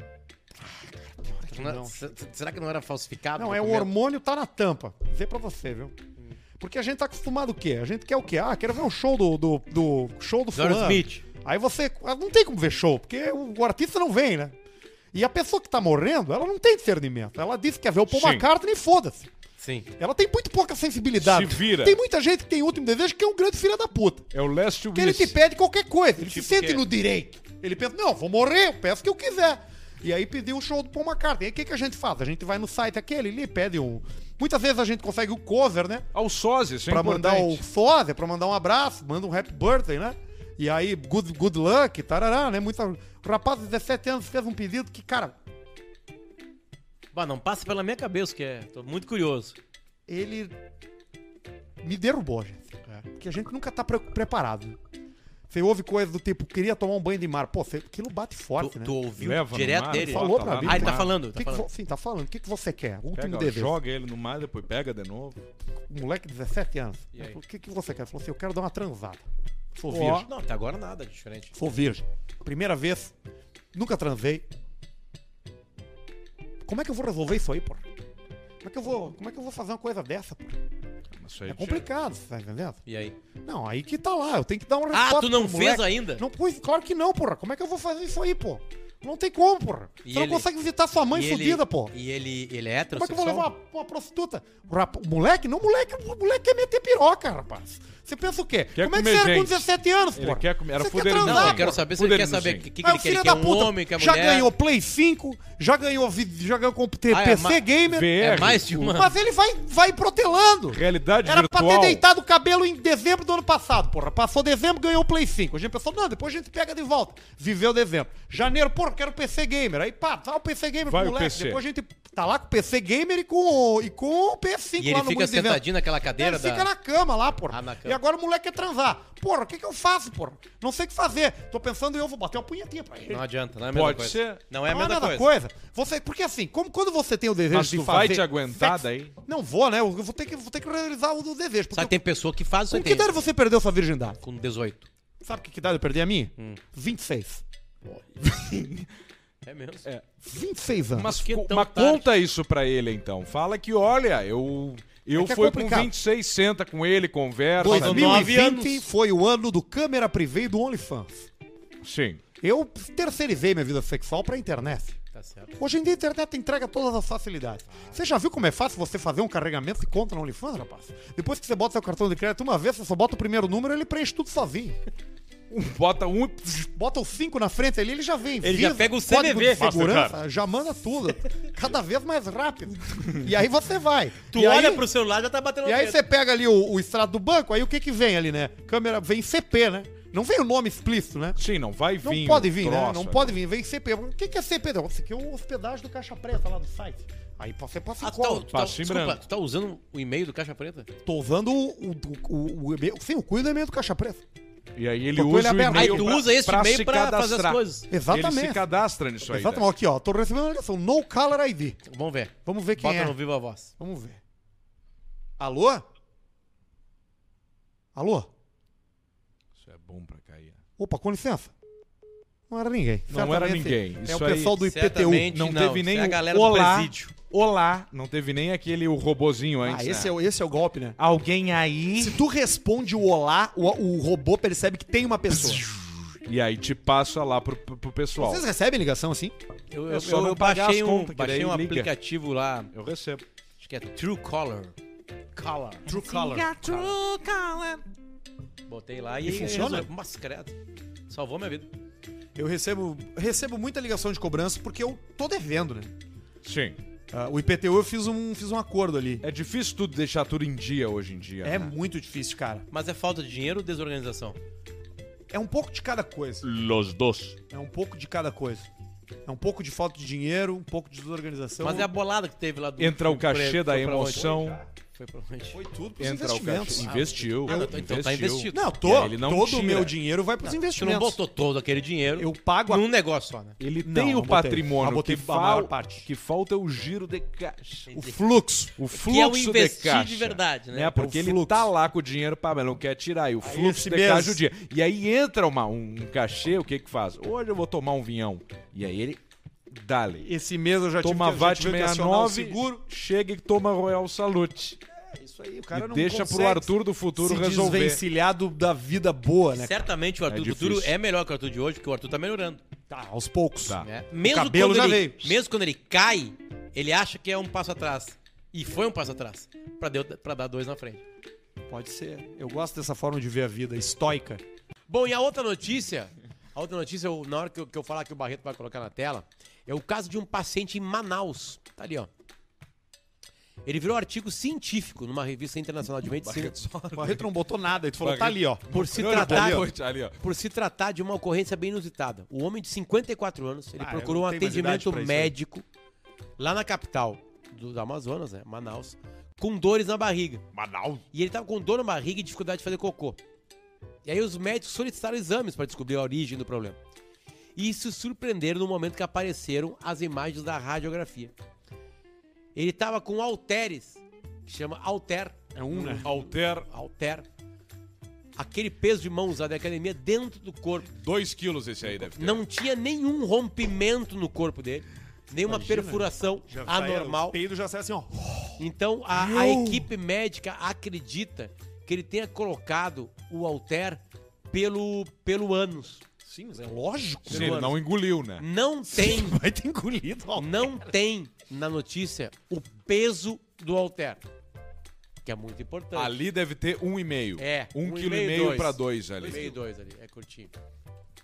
Não é- não. será que não era falsificado? Não, é o hormônio tá na tampa. Vou dizer pra você, viu? Porque a gente tá acostumado o quê? A gente quer o quê? Ah, quero ver um show do, do, do show do fulano. Smith. Aí você. ah, Não tem como ver show, porque o, o artista não vem, né? E a pessoa que tá morrendo, ela não tem discernimento. Ela disse que quer ver o Paul Sim. McCartney e foda-se. Sim. Ela tem muito pouca sensibilidade. Se vira. Tem muita gente que tem último desejo que é um grande filho da puta. É o Last Que ele te Wish. pede qualquer coisa. Ele Tipo se sente quê? no direito. Ele pensa, não, vou morrer, eu peço o que eu quiser. E aí pediu o show do Paul McCartney. Aí o que, que a gente faz? A gente vai no site aquele ali, pede um. Muitas vezes a gente consegue o cover, né? Ao sósia, isso é pra mandar o sósia, pra mandar um abraço, manda um happy birthday, né? E aí, good, good luck, tarará, né? Muita... O rapaz de 17 anos fez um pedido que, cara, Bah, não passa pela minha cabeça, que é. Tô muito curioso. ele me derrubou, gente. Porque a gente nunca tá pre- preparado. Você ouve coisas do tipo, queria tomar um banho de mar. Pô, você, aquilo bate forte, Tu, né? tu ouviu Leva direto mar, dele? Falou lá pra mim. Ah, ele tá falando, O tá que que falando. vo- sim, tá falando. O que, que você quer? Último Pega, joga ele no mar, depois pega de novo. Um moleque de 17 anos. O que, que você quer? Ele falou assim, eu quero dar uma transada. Sou virgem. Não, até agora nada diferente. Sou virgem. Primeira vez. Nunca transei. Como é que eu vou resolver isso aí, porra? Como é que eu vou, como é que eu vou fazer uma coisa dessa, porra? Isso aí É complicado, você tá entendendo? E aí? Não, aí que tá lá, eu tenho que dar uma resposta Ah, tu não pro fez moleque. ainda? Não, pois, claro que não, porra. Como é que eu vou fazer isso aí, pô? Não tem como, porra. E Você ele- não consegue visitar sua mãe ele- fodida, pô. E ele, ele é Como é que eu vou levar heterossexual? uma, uma prostituta? O, rap- o moleque? Não, o moleque, o moleque quer meter piroca, rapaz. Você pensa o quê? Quer Como é que comer você era com gente. 17 anos, porra? quer comer- era Você quer fuderzinho. transar, Não, eu quero porra. saber se ele quer saber o que, que, que ele o quer. Ele filho quer da um puta homem, quer já mulher. ganhou Play 5, já ganhou, já ganhou computer, Ah, é PC Gamer. VR. É mais de uma. Mas ele vai, vai protelando. Realidade Era pra virtual. ter deitado o cabelo em dezembro do ano passado, porra. Passou dezembro, ganhou Play 5. A gente pensou, não, depois a gente pega de volta. Viveu dezembro. Janeiro, porra, quero PC Gamer. Aí, pá, dá o PC Gamer Vai pro o moleque. PC. Depois a gente tá lá com o PC Gamer e com, o- e com o PS5 E ele lá no fica sentadinho naquela cadeira Ele da... fica na cama lá, porra. Ah, na cama. E agora o moleque quer transar. Porra, o que que eu faço, porra? Não sei o que fazer. Tô pensando eu vou bater uma punhetinha pra ele. Não adianta, não é a mesma Pode coisa. ser. Não é a Não mesma coisa. coisa. Você, porque assim, como quando você tem o desejo Mas de tu fazer... vai te aguentar sexo- daí? Não vou, né? Eu vou ter que, vou ter que realizar o do desejo. Só Porque que tem pessoa que faz isso com que idade você perdeu sua virgindade? Com 18. Sabe que, que idade eu perdi a minha? Hum. 26. É mesmo. 26 anos. Mas, que co- mas conta isso pra ele então. Fala que, olha, eu. Eu É é fui com complicado. 26, senta com ele, conversa. Dois- sabe? 2020 foi o ano do câmera privê e do OnlyFans. Sim. Eu terceirizei minha vida sexual pra internet. Tá certo. Hoje em dia a internet entrega todas as facilidades. Você já viu como é fácil você fazer um carregamento de conta no OnlyFans, rapaz? Depois que você bota seu cartão de crédito uma vez, você só bota o primeiro número ele preenche tudo sozinho. Bota um. Bota o 5 na frente ali, ele já vem. Ele já pega o CVV. de segurança, já manda tudo. Cada vez mais rápido. E aí você vai. Tu e olha aí, pro celular e já tá batendo E aí você pega ali o, o extrato do banco, aí o que que vem ali, né? Câmera, vem CP, né? Não vem o nome explícito, né? Sim, não vai Não vir. pode o vir, né? troço Não ali. pode vir, vem CP. O que que é CP? Não, Isso aqui é o hospedagem do Caixa Preta lá do site. Aí você passa Ah, tá, cola. tá, Passinho desculpa, tu tá usando o e-mail do Caixa Preta? Tô usando o, o, o, o e-mail. Sim, o cuido do e-mail do Caixa Preta. E aí ele usa ele o aberto. Aí e-mail tu pra- usa esse e-mail se pra fazer as cadastrar. coisas. Exatamente. Ele se cadastra nisso aí. Exatamente. Aqui, ó. Tô recebendo uma ligação. No Caller ID. Vamos ver. Vamos ver quem Bota é. no Viva Voz. Vamos ver. Alô? Alô? Isso é bom pra cair. Opa, com licença. Não era ninguém. Não era Certamente ninguém. É Isso o pessoal aí- do IPTU. Não, não, teve nem isso é a o galera do olá. presídio. Olá. Não teve nem aquele o robozinho antes. Ah, esse né? é, o- esse é o golpe, né? Alguém aí. Se tu responde o olá, o, o robô percebe que tem uma pessoa. E aí te passa lá pro, pro pessoal. Vocês recebem ligação assim? Eu, eu, só eu, eu baixei um, contas, baixei um liga. aplicativo lá, Eu recebo. acho que é Truecaller. Color. True Color. Botei lá e, E funciona? Mas, credo. Salvou minha vida. Eu recebo, recebo muita ligação de cobrança porque eu tô devendo, né? Sim. Ah, o IPTU eu fiz um, fiz um acordo ali. É difícil tudo deixar tudo em dia hoje em dia. É né? muito difícil, cara. Mas é falta de dinheiro ou desorganização? É um pouco de cada coisa. Los dos. É um pouco de cada coisa. É um pouco de falta de dinheiro, um pouco de desorganização. Mas é a bolada que teve lá do. Entra o cachê da emoção. Foi pra onde? Foi tudo pros Entra o investimentos. cachê. Investiu. Ah, não, então tá investido. Não, tô, ele não todo o meu dinheiro vai pros Você não investimentos. botou todo aquele dinheiro Eu pago a... num negócio só, né? Ele Não, tem não o botei. patrimônio Ah, botei que, fal- parte. que falta é o giro de caixa. O fluxo. O Que é o fluxo de investir caixa. de verdade, né? né? Porque É o ele fluxo. tá lá com o dinheiro, pá, mas não quer tirar. E o fluxo de caixa o dia. E aí entra uma, um cachê, o que que faz? Hoje eu vou tomar um vinhão. E aí ele dá-lhe. Esse mês eu já Toma tive que, já VAT tive que acionar o 69, seguro. chega e toma Royal Salute. É isso aí, o E cara não deixa pro Arthur do futuro se resolver. desvencilhar do- da vida boa, né? Certamente o Arthur É do futuro é melhor que o Arthur de hoje, porque o Arthur tá melhorando. Tá, aos poucos. Tá. né? Mesmo, cabelo quando já ele, veio. mesmo quando ele cai, ele acha que é um passo atrás. E foi um passo atrás. Pra, deu- pra dar dois na frente. Pode ser. Eu gosto dessa forma de ver a vida, estoica. Bom, e a outra notícia, a outra notícia, eu- na hora que eu, que eu falar que o Barreto vai colocar na tela, é o caso de um paciente em Manaus. Tá ali, ó. Ele virou artigo científico numa revista internacional de medicina O Barreto não botou nada, ele falou, tá ali, ó. por se tratar botou ali, ó. por se tratar de uma ocorrência bem inusitada. O homem de 54 anos, ele Ah, procurou um atendimento médico lá na capital do, do Amazonas, né, Manaus, com dores na barriga. Manaus. E ele tava com dor na barriga e dificuldade de fazer cocô. E aí os médicos solicitaram exames para descobrir a origem do problema. E se surpreenderam no momento que apareceram as imagens da radiografia. Ele tava com halteres, que chama halter. É um, né? Alter Halter. Aquele peso de mão usado na academia dentro do corpo. Dois quilos esse aí deve ter. Não tinha nenhum rompimento no corpo dele. Nenhuma perfuração Já saía- anormal. O peido já sai assim, ó. Então a, a equipe médica acredita que ele tenha colocado o halter pelo, pelo ânus. Sim, mas é lógico. Sim, ele não engoliu, né? Não tem, (laughs) Vai ter engolido, ó. não tem na notícia o peso do halter. Que é muito importante. Ali deve ter um e meio. É, Um, um e quilo meio, e meio dois. pra dois Um ali. e meio, dois ali. É curtinho.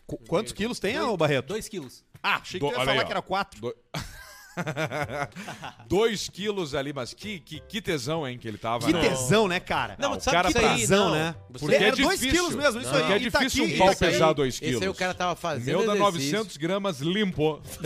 Qu- Quantos quilos tem, ô Barreto? Dois quilos. Ah, achei que Do- tu ia olha falar aí, ó. que era quatro. Do- (laughs) (laughs) Dois quilos ali, mas que, que, que tesão, hein, que ele tava. Que né? tesão, né, cara? Não, o cara que isso aí, Tesão, né? Você- Porque é Era dois quilos mesmo, isso Não. aí. Porque é tá difícil aqui, um pau tá pesar dois Esse aí quilos. o cara tava fazendo meu dá exercício. 900 gramas limpo. (laughs)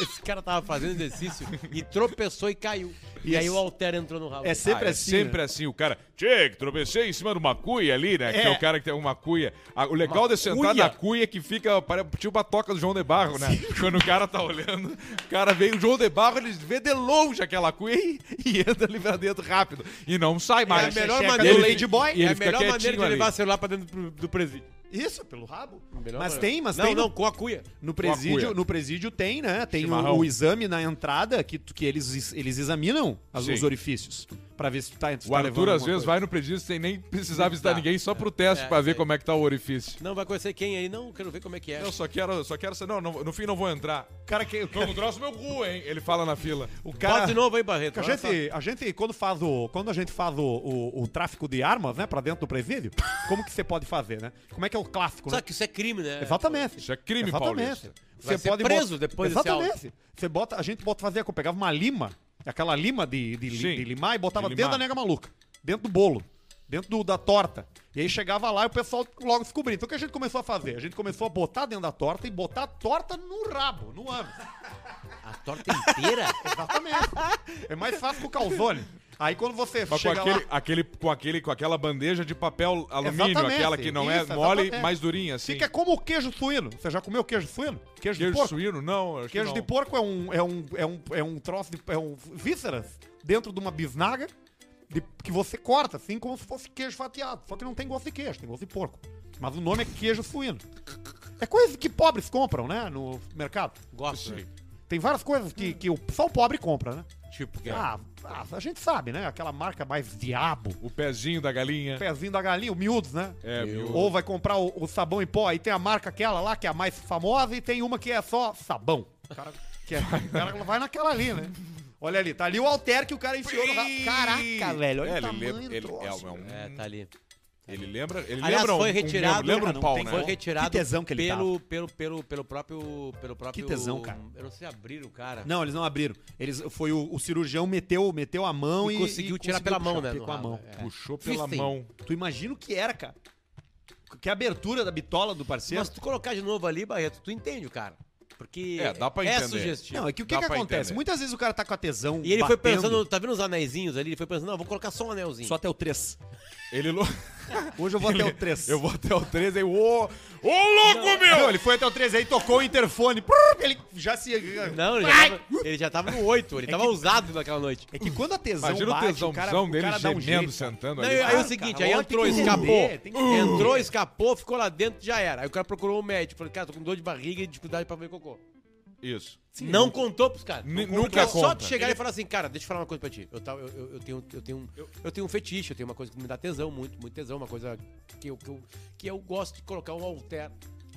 Esse cara tava fazendo exercício e tropeçou e caiu. E aí o halter entrou no rabo. É sempre Ah, é assim. sempre né? assim. O cara, tchê, que tropecei em cima de uma cuia ali, né? Que é É. o cara que tem uma cuia. Ah, o legal Uma de sentar cuia? na cuia é que fica, parece tipo a toca do João de Barro, né? Quando o cara tá olhando, o cara vem, o João de Barro, ele vê de longe aquela cuia e, e entra ali pra dentro rápido. E não sai mais. É a melhor checa maneira do de- Lady Boy. é a melhor maneira de ali. levar celular pra dentro do, do presídio. Isso, pelo rabo. Melhor Mas maneira. tem, mas não, tem. Não, no- com a cuia. No presídio, cuia. no presídio tem, né? Tem o, o exame na entrada que, que eles, eles examinam as- os orifícios. Pra ver se tu tá, tu O tá Arthur, às vezes, coisa. vai no presídio sem nem precisar visitar ninguém, só pro teste É, pra ver sei. como é que tá o orifício. Não, vai conhecer quem aí? Não, quero ver como é que é. Eu só quero, só quero ser. Não, não, no fim não vou entrar. Cara, que, Não, trouxe meu cu, hein? Ele fala na fila. o Bota cara de novo aí, Barreto. a só. gente, a gente, quando faz o. Quando a gente faz o, o, o tráfico de armas, né, pra dentro do presídio, como que você pode fazer, né? Como é que é o clássico, né? Sabe que isso é crime, né? Exatamente. Isso é crime, Exatamente. Paulista. Vai ser preso depois desse Exatamente. Você bota, a gente bota fazer, pegava uma lima, aquela lima de, de, Sim. de limar e botava De dentro limar. da nega maluca, dentro do bolo, dentro do- da torta. E aí chegava lá e o pessoal logo descobria. Então o que a gente começou a fazer? A gente começou a botar dentro da torta e botar a torta no rabo, no ânus. A torta inteira? (laughs) Exatamente. É mais fácil que o calzone. Aí quando você Mas com chega aquele, lá... aquele, com aquele, com aquela bandeja de papel alumínio, Exatamente. aquela que não é Isso, mole, exatamente. mais durinha, assim. Fica como o queijo suíno. Você já comeu queijo suíno? Queijo, de Queijo porco? suíno? Não, acho que Queijo não. de porco é um, é um, é um, é um troço de. É um vísceras dentro de uma bisnaga de- que você corta, assim como se fosse queijo fatiado. Só que não tem gosto de queijo, tem gosto de porco. Mas o nome é queijo suíno. É coisa que pobres compram, né? No mercado. Gosto. né? Tem várias coisas que, que o, só o pobre compra, né? Tipo, que é. Ah, ah, a gente sabe, né? Aquela marca mais diabo. O pezinho da galinha. Pezinho da galinha, o miúdos, né? É, meu. Ou vai comprar o, o sabão em pó, aí tem a marca aquela lá, que é a mais famosa, e tem uma que é só sabão. O cara, que é, o cara vai naquela ali, né? Olha ali, tá ali o alter que o cara enfiou no. Caraca, velho, olha É, o ele, tamanho ele, do ele- troço. é, é um- É, tá ali. Ele lembra, ele Aliás, lembra foi um- um retirado, membro, lembra cara, um pau, tem né? Foi retirado Que tesão que ele pelo, pelo, pelo, pelo próprio. Pelo próprio. Que tesão, cara. Eu não sei abrir o cara. Não, eles não abriram. Eles, foi o, o cirurgião meteu, meteu a mão E e, conseguiu tirar pela mão, né, puxar no Com a mão. é. Puxou pela Fisting. mão. Tu imagina o que era, cara? Que abertura da bitola do parceiro. Mas se tu colocar de novo ali, Barreto, tu entende o cara. Porque É, dá pra é entender. sugestivo. Não, é que o que, que acontece? entender. Muitas vezes o cara tá com a tesão. E ele foi batendo, pensando, tá vendo os anéisinhos ali? Ele foi pensando, não, vou colocar só um anelzinho. Só até o 3. Ele. lo- (laughs) Hoje eu vou até o 3. Eu vou até o 13 aí. Ô, ô louco, meu! Não, ele foi até o 3 aí, tocou o interfone. Ele já se. Não, ele já, tava, ele já tava no 8, ele tava usado naquela noite. É que quando a tesão Imagina o bate, tesãozão cara, o dele cara dá um gemendo, jeito, cara. sentando Não, ali. aí, aí é o seguinte, cara, aí entrou, que escapou. que. Entrou, escapou, ficou lá dentro, já era. Aí o cara procurou o médico. Falei, cara, tô com dor de barriga e dificuldade pra ver cocô. Isso. não contou pros caras. Nunca contou. Só conta. tu chegar e falar assim, cara, deixa eu falar uma coisa pra ti. Eu, tava- eu, eu, eu tenho, eu, tenho, um- eu tenho um fetiche, eu tenho uma coisa que me dá tesão, muito, muito tesão, uma coisa que eu, que eu, que eu gosto de colocar um alter.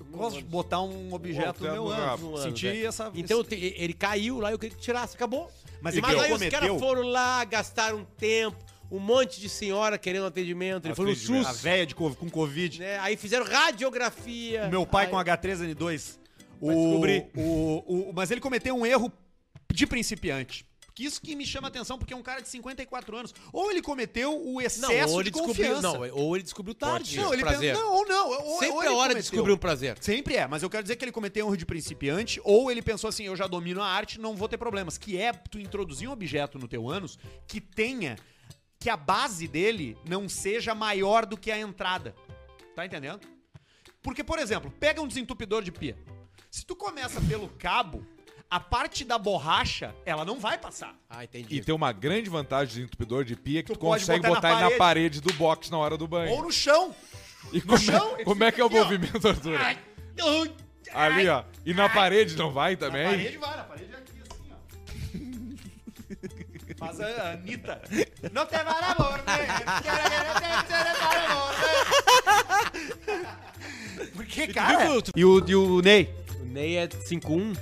Gosto de botar um objeto no meu no ânus. rabo. no ânus, Senti é. essa. Então eu te- ele caiu lá e eu queria que tirasse, acabou. Mas Mas, aí os cometeu? caras foram lá, gastaram tempo, um monte de senhora querendo atendimento, ele foi no Atendimento. A SUS, véia de co- com Covid. né? Aí fizeram radiografia. Meu pai aí, com H3N2. Vai O, descobrir. o, o, mas ele cometeu um erro de principiante. Isso que me chama atenção, porque é um cara de 54 anos. Ou ele cometeu o Não, excesso ou ele de confiança. não, ou ele descobriu tarde. não, ele prazer. pensa, não, ou não. Ou, Sempre ou é hora de cometeu. descobrir um prazer. Sempre é, mas eu quero dizer que ele cometeu um erro de principiante, ou ele pensou assim, eu já domino a arte, não vou ter problemas. Que é tu introduzir um objeto no teu ânus que tenha, que a base dele não seja maior do que a entrada. Tá entendendo? Porque, por exemplo, pega um desentupidor de pia. Se tu começa pelo cabo, a parte da borracha, ela não vai passar. Ah, entendi. E tem uma grande vantagem do entupidor de pia que Tu tu, consegue botar na botar, ele na parede. do box na hora do banho. Ou no chão. E como, chão, é, como é que é o movimento, Arthur? Ai, ai, Ali, ó. E na parede não vai Na também? parede vai, na parede é aqui assim, ó. (laughs) Faz a Anitta. Não te vai amor, né? Porque, cara... E o, e o Ney? O Ney é 5'1".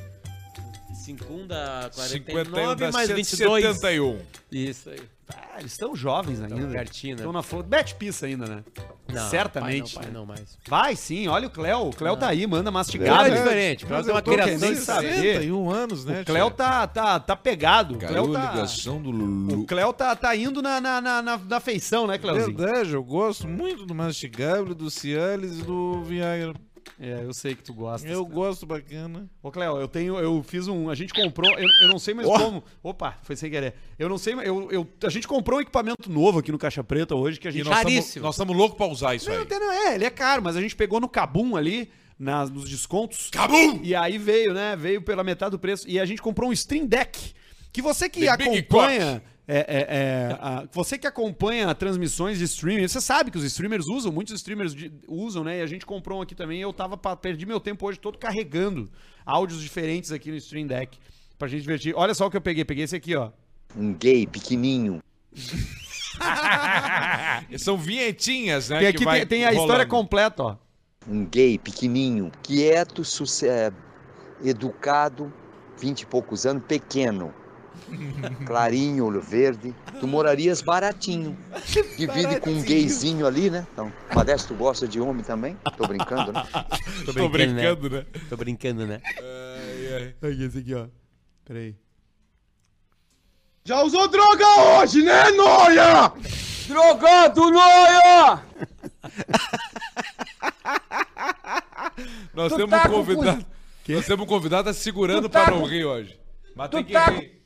5'1 dá 51 49 dá mais 22. 71. Isso aí. Ah, eles estão jovens ainda. Tão pertinho, né? Estão na flor. Bete pizza ainda, né? Não, Certamente. Pai não, pai não mais. Vai sim, olha o Cléo. O Cléo tá aí, manda Cléo mastigado. é diferente. Cléo tem uma criação de saber. 61 anos, né? O Cléo tá, tá, tá pegado. O Cléo Caiu a tá, ligação do o Lulu. Cléo tá, tá indo na, na, na, na, na feição, né, Cléozinho? Verdade, eu gosto muito do Mastigável, do Cialis e do Viagra. É, eu sei que tu gosta. Eu gosto bacana. Ô, Cléo, eu tenho. Eu fiz um. A gente comprou. Eu, eu não sei mais como. Opa, foi sem querer. Eu não sei. Eu, eu, a gente comprou um equipamento novo aqui no Caixa Preta hoje que a gente. nós estamos Caríssimo. nós estamos loucos pra usar isso Não, aí. não é, ele é caro, mas a gente pegou no Cabum ali, nas, nos descontos. Cabum! E aí veio, né? Veio pela metade do preço. E a gente comprou um Stream Deck. Que você que The Big acompanha. É, é, é, a- você que acompanha transmissões de streaming, você sabe que os streamers usam, muitos streamers de- usam, né? E a gente comprou um aqui também. E eu tava pra, perdi meu tempo hoje todo carregando áudios diferentes aqui no Stream Deck. Pra gente divertir. Olha só o que eu peguei. Peguei esse aqui, ó. Um gay pequenininho. (laughs) São vinhetinhas, né? Tem que aqui vai tem, tem a história completa, ó. Um gay pequenininho, quieto, suce- educado, vinte e poucos anos, pequeno. (laughs) Clarinho, olho verde. Tu morarias baratinho. (laughs) Divide com um gayzinho ali, né? Então, Modesto gosta de homem também. Tô brincando, né? (laughs) Tô Tô brincando, né? Tô brincando, né? Aí, esse aqui, ó. Peraí. Já usou droga hoje, né, Noia? Drogado, Noia! Nós Tu temos tá um com convidado. Nós temos um convidado tá segurando Tu tá para não rir hoje. Mas tem Tu que tá rir.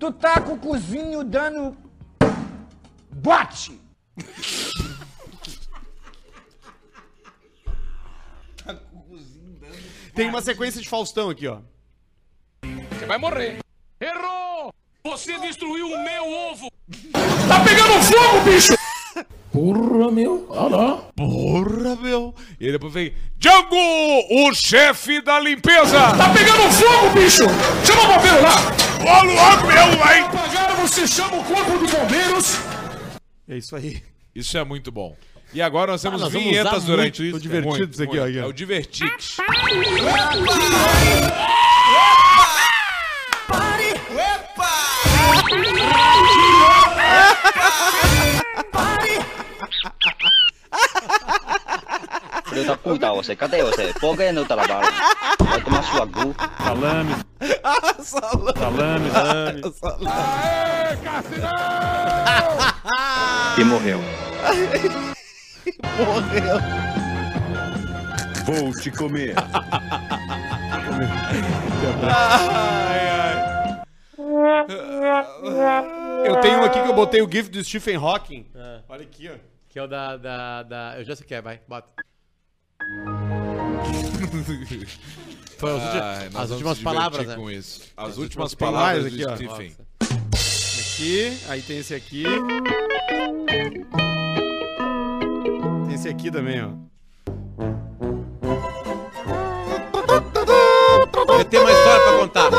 Tu tá com o cozinho dando. Bote! Tem uma sequência de Faustão aqui, ó. Você vai morrer. Errou! Você destruiu o meu ovo! Tá pegando fogo, bicho! Porra, meu. E ele depois vem. Django, o chefe da limpeza. Tá pegando fogo, bicho! Chama o bombeiro lá! Ô, louco, meu, vai. Apagaram, você chama o corpo de bombeiros! É isso aí. Isso é muito bom. E agora nós temos nós vamos vinhetas durante muito. isso. Tô divertido Muito, isso aqui, ó, muito. aqui, ó. É o Divertix. Trabalhar você? Cadê você? Trabalha? Vai tomar sua gu. Salame. Salame. Salame. E morreu. Morreu. Vou te comer. Ai, ai. Eu tenho um aqui que eu botei o GIF do Stephen Hawking. É. Olha aqui, ó. Que é o da, da, da... Eu já sei que é, vai, bota. (laughs) Foi as, Ai, nós as últimas palavras, né? com isso. As últimas últimas palavras do aqui, ó. Stephen. Aqui, aí tem esse aqui. Tem esse aqui também, ó. Vai ter uma história pra contar.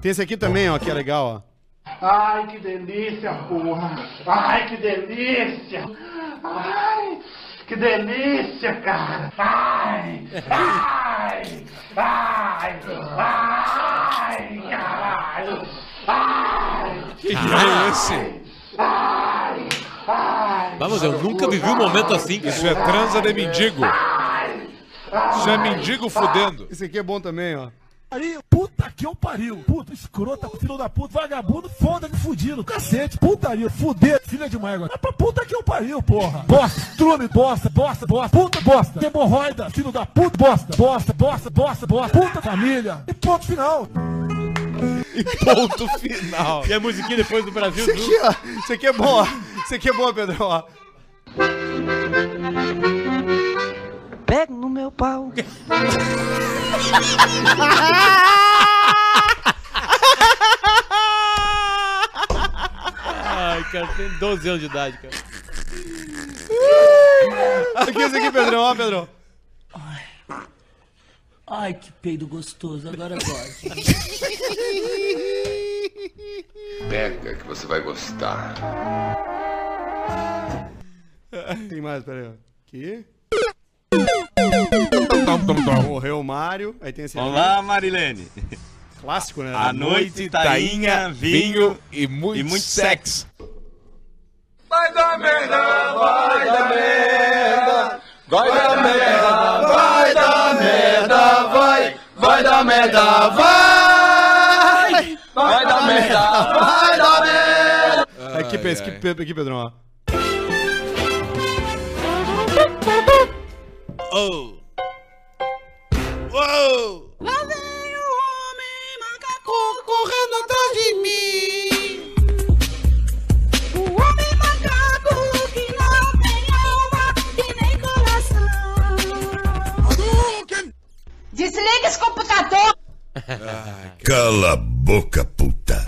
Tem esse aqui também, ó, que é legal, ó. Ai, que delícia, porra! Ai, que delícia! Ai, que delícia, cara! Ai, ai, ai, ai, caralho! Ai, Que é esse? ai, ai! Vamos, eu nunca vivi um momento assim. Isso é transa de mendigo. Isso é mendigo fudendo. Esse aqui é bom também, ó. Pariu, Puta que eu pariu! Puta escrota, filho da puta, vagabundo, foda de fudido, cacete, putaria, fuder, filha de mãe agora. É pra puta que eu pariu, porra! Bosta, trume, bosta, bosta, bosta, puta, bosta, hemorroida, filho da puta, bosta, bosta, bosta, bosta, bosta, puta família, e ponto final. Ponto final. E a musiquinha depois do Brasil. Esse aqui, ó. Esse aqui é bom, ó. Esse aqui é bom, Pedro, ó. Pega no meu pau. Ai, cara, tem 12 anos de idade, cara. Aqui, esse aqui, Pedrão, ó, Pedrão. Ai, que peido gostoso, agora gosto. Pega que você vai gostar. Tem mais, peraí, ó. Aqui. Morreu o Mário. Aí tem esse aqui. Olá, Marilene. Clássico, né? A noite, tainha, vinho e muito, e muito sexo. Vai dar merda, vai dar merda. Vai dar merda, vai dar merda, vai, vai dar merda, vai, vai dar merda, vai dar merda. Aqui, Pedro, aqui, Pedro, aqui, Pedrão, ó. Oh! Uou! Lá vem o homem macaco correndo atrás de mim. O homem macaco que não tem alma e nem coração. Desliga esse computador! Cala a boca, puta.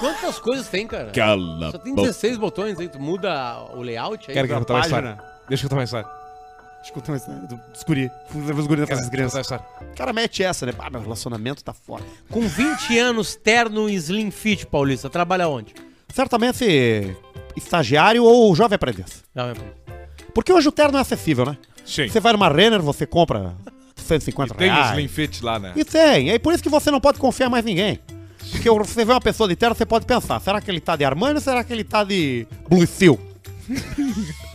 Quantas coisas tem, cara? Cala Só tem a boca. 16 botões aí, tu muda o layout aí. Quero que eu uma página. Deixa. Deixa eu contar uma história do- dos guri. Os guri festa das crianças. O cara mete essa, né? Ah, meu relacionamento tá foda. Com 20 anos, terno e slim fit, Paulista, trabalha onde? Certamente estagiário ou jovem aprendiz. Jovem aprendiz. Porque hoje o terno é acessível, né? Sim. Você vai numa Renner, você compra 150 Tem reais. Slim Fit lá, né? E tem. É por isso que você não pode confiar mais em ninguém. Porque você vê uma pessoa de terno, você pode pensar, será que ele tá de Armani ou será que ele tá de Blue Seal? (laughs)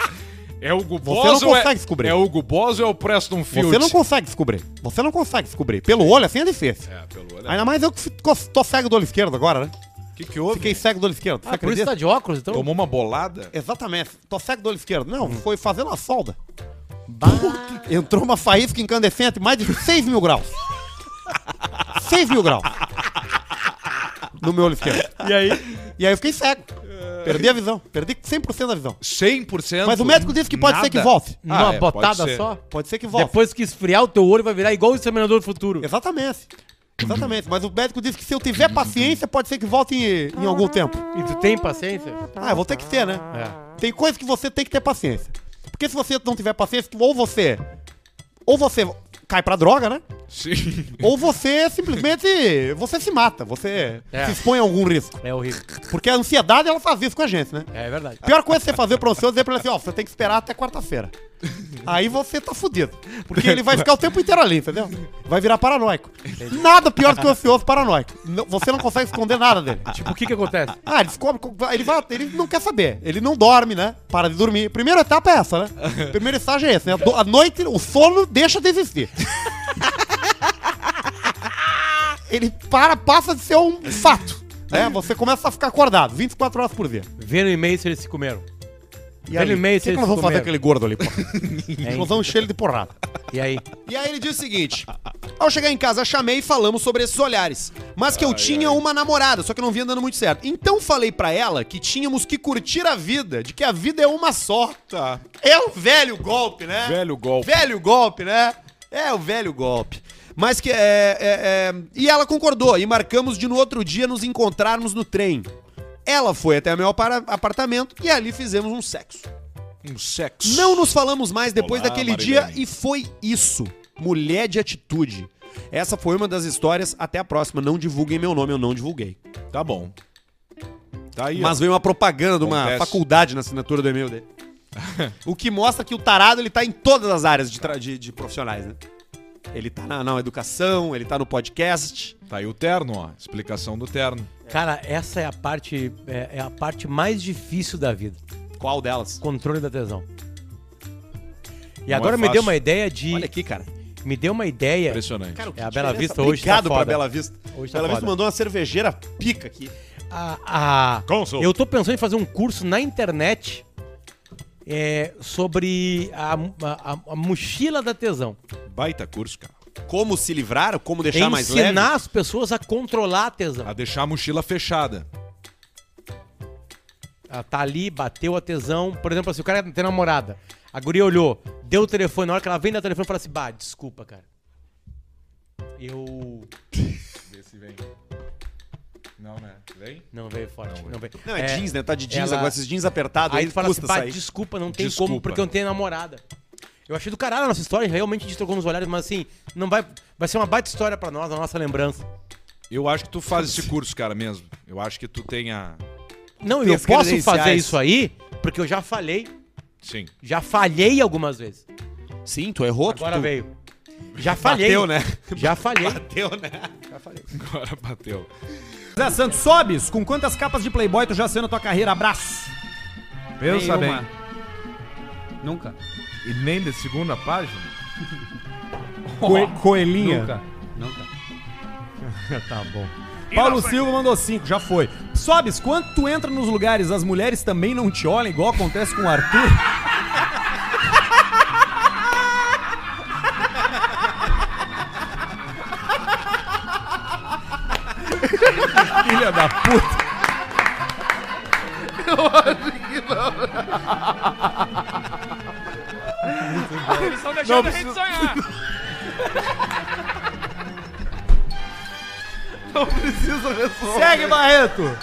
É o Hugo Você Boss não ou é- consegue descobrir. É o Hugo Boss ou é o Preston Field? Você não consegue descobrir. Você não consegue descobrir. Pelo olho assim é difícil. É, pelo olho. Ainda mais eu que tô cego do olho esquerdo agora, né? O que, que houve? Fiquei cego do olho esquerdo. Você Ah, por isso acredita? tá de óculos, então? Tomou uma bolada? Exatamente. Tô cego do olho esquerdo. Não, Hum. foi fazendo a solda. Entrou uma faísca incandescente, mais de 6 mil graus. 6 mil graus. No meu olho esquerdo. E aí? E aí eu fiquei cego. Perdi a visão. Perdi 100% da visão. 100%? Mas o médico disse que pode ser que volte. Ah, é, botada pode só? Pode ser que volte. Depois que esfriar o teu olho, vai virar igual o Exterminador do Futuro. Exatamente. Exatamente. Mas o médico disse que se eu tiver paciência, pode ser que volte em, em algum tempo. E tu tem paciência? Ah, eu vou ter que ter, né? É. Tem coisas que você tem que ter paciência. Porque se você não tiver paciência, ou você. Ou você cai pra droga, né? Sim. Ou você simplesmente. Você se mata, você É. se expõe a algum risco. É horrível. Porque a ansiedade, ela faz isso com a gente, né? É verdade. A pior coisa que você fazer pra você é dizer pra ele assim, ó, você tem que esperar até quarta-feira. Aí você tá fudido. Porque ele vai ficar o tempo inteiro ali, entendeu? Vai virar paranoico. Nada pior do que o ansioso paranoico. Não- Você não consegue esconder nada dele. Tipo, o que que acontece? Ah, ele descobre. Ele, vai, ele não quer saber. Ele não dorme, né? Para de dormir. Primeira etapa é essa, né? Primeiro estágio é esse, né? Do- A noite, o sono deixa de existir. ele para, passa de ser um fato. Né? Você começa a ficar acordado 24 horas por dia. Vê no e-mail se eles se comeram. E aí, no e-mail o se que, que nós vamos fazer aquele gordo ali, pô? Hein? (laughs) Nós vamos encher ele de porrada. E aí? E aí ele diz o seguinte: Ao chegar em casa, chamei e falamos sobre esses olhares. Mas que eu tinha uma namorada, só que não vinha dando muito certo. Então falei pra ela que tínhamos que curtir a vida, de que a vida é uma só. Tá. É o velho golpe, né? Velho golpe. Velho golpe, né? É o velho golpe. Mas que é, é- é- E ela concordou e marcamos de no outro dia nos encontrarmos no trem. Ela foi até meu apartamento e ali fizemos um sexo. Um sexo. Não nos falamos mais depois Olá, daquele Marilene. dia e foi isso. Mulher de atitude. Essa foi uma das histórias. Até a próxima. Não divulguem meu nome, eu não divulguei. Tá bom. Tá aí, Mas ó. veio uma propaganda de uma Acontece. faculdade na assinatura do e-mail dele. (laughs) o que mostra que o tarado ele tá em todas as áreas de, tra- de- de profissionais, né? Ele tá na, na educação, ele tá no podcast. Tá aí o terno, ó. Explicação do terno. Cara, essa é a parte é, é a parte mais difícil da vida. Qual delas? Controle da tesão. E Não agora é me deu uma ideia de. Olha aqui, cara. Me deu uma ideia. Impressionante. Cara, que É a diferença? Bela Vista hoje tá Obrigado pra foda. Bela Vista. Hoje tá Bela Vista foda. mandou uma cervejeira pica aqui. a, a- Consul. eu tô pensando em fazer um curso na internet é, sobre a, a- a mochila da tesão. Baita curso, cara. Como se livrar, como deixar mais leve. Ensinar as pessoas a controlar a tesão. A deixar a mochila fechada. Ela tá ali, bateu a tesão. Por exemplo, assim, o cara tem namorada. A guria olhou, deu o telefone. Na hora que ela vem dar o telefone, fala assim: Bah, desculpa, cara. Eu. Vem? Não veio forte. Não, veio. Não, é, jeans, né? Tá de jeans ela- agora, esses jeans apertados Aí tu fala assim, pá, sair. desculpa, não tem Desculpa. como, porque eu não tenho namorada. Eu achei do caralho a nossa história, realmente a gente trocou nos olhares, mas assim, não vai, vai ser uma baita história pra nós, a nossa lembrança. Eu acho que tu faz esse curso, cara, mesmo. Eu acho que tu tem a... Não, Tem eu posso fazer isso aí, porque eu já falhei, Sim. já falhei algumas vezes. Sim, tu errou. Agora tu- veio. Já falhei. Bateu, né? Já falhei. Bateu, né? Já falei. Agora bateu. Zé Santos, sobes? Com quantas capas de Playboy tu já sendo tua carreira? Abraço. Pensa bem. Nenhuma. Nunca. E nem de segunda página? (laughs) Coe- coelhinha. Nunca. Nunca. (laughs) tá bom. Paulo Silva mandou 5, já foi. Sobes, quando tu entra nos lugares, as mulheres também não te olham, igual acontece com o Arthur? (laughs) Filha da puta. Eu acho que não. Eles estão deixando Não a gente sonhar. (laughs) Não precisa responder. Segue, Barreto.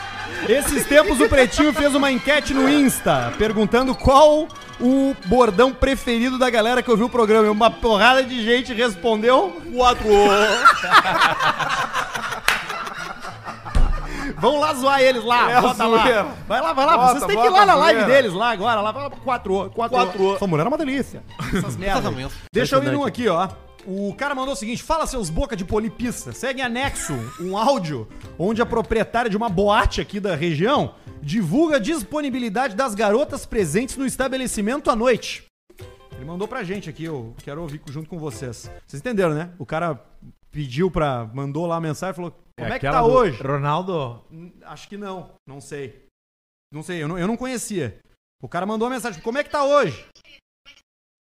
Esses tempos o Pretinho fez uma enquete no Insta, perguntando qual o bordão preferido da galera que ouviu o programa. E uma porrada de gente respondeu quatro. (laughs) Vamos lá zoar eles lá, É, bota lá. Vai lá, vai lá. Bota, Vocês têm que ir lá na live deles lá agora. Lá, vai lá, quatro. Quatro. Quatro. Essa mulher é uma delícia. Essas merdas. Exatamente. Deixa eu ir um aqui, ó. O cara mandou o seguinte: fala seus boca de polipista. Segue anexo um áudio onde a proprietária de uma boate aqui da região divulga a disponibilidade das garotas presentes no estabelecimento à noite. Ele mandou pra gente aqui, eu quero ouvir junto com vocês. Vocês entenderam, né? O cara pediu pra. mandou lá a mensagem e falou: Como é, que aquela tá hoje? Ronaldo? Hum, Acho que não, não sei. Não sei, eu não, eu não conhecia. O cara mandou uma mensagem: Como é que tá hoje?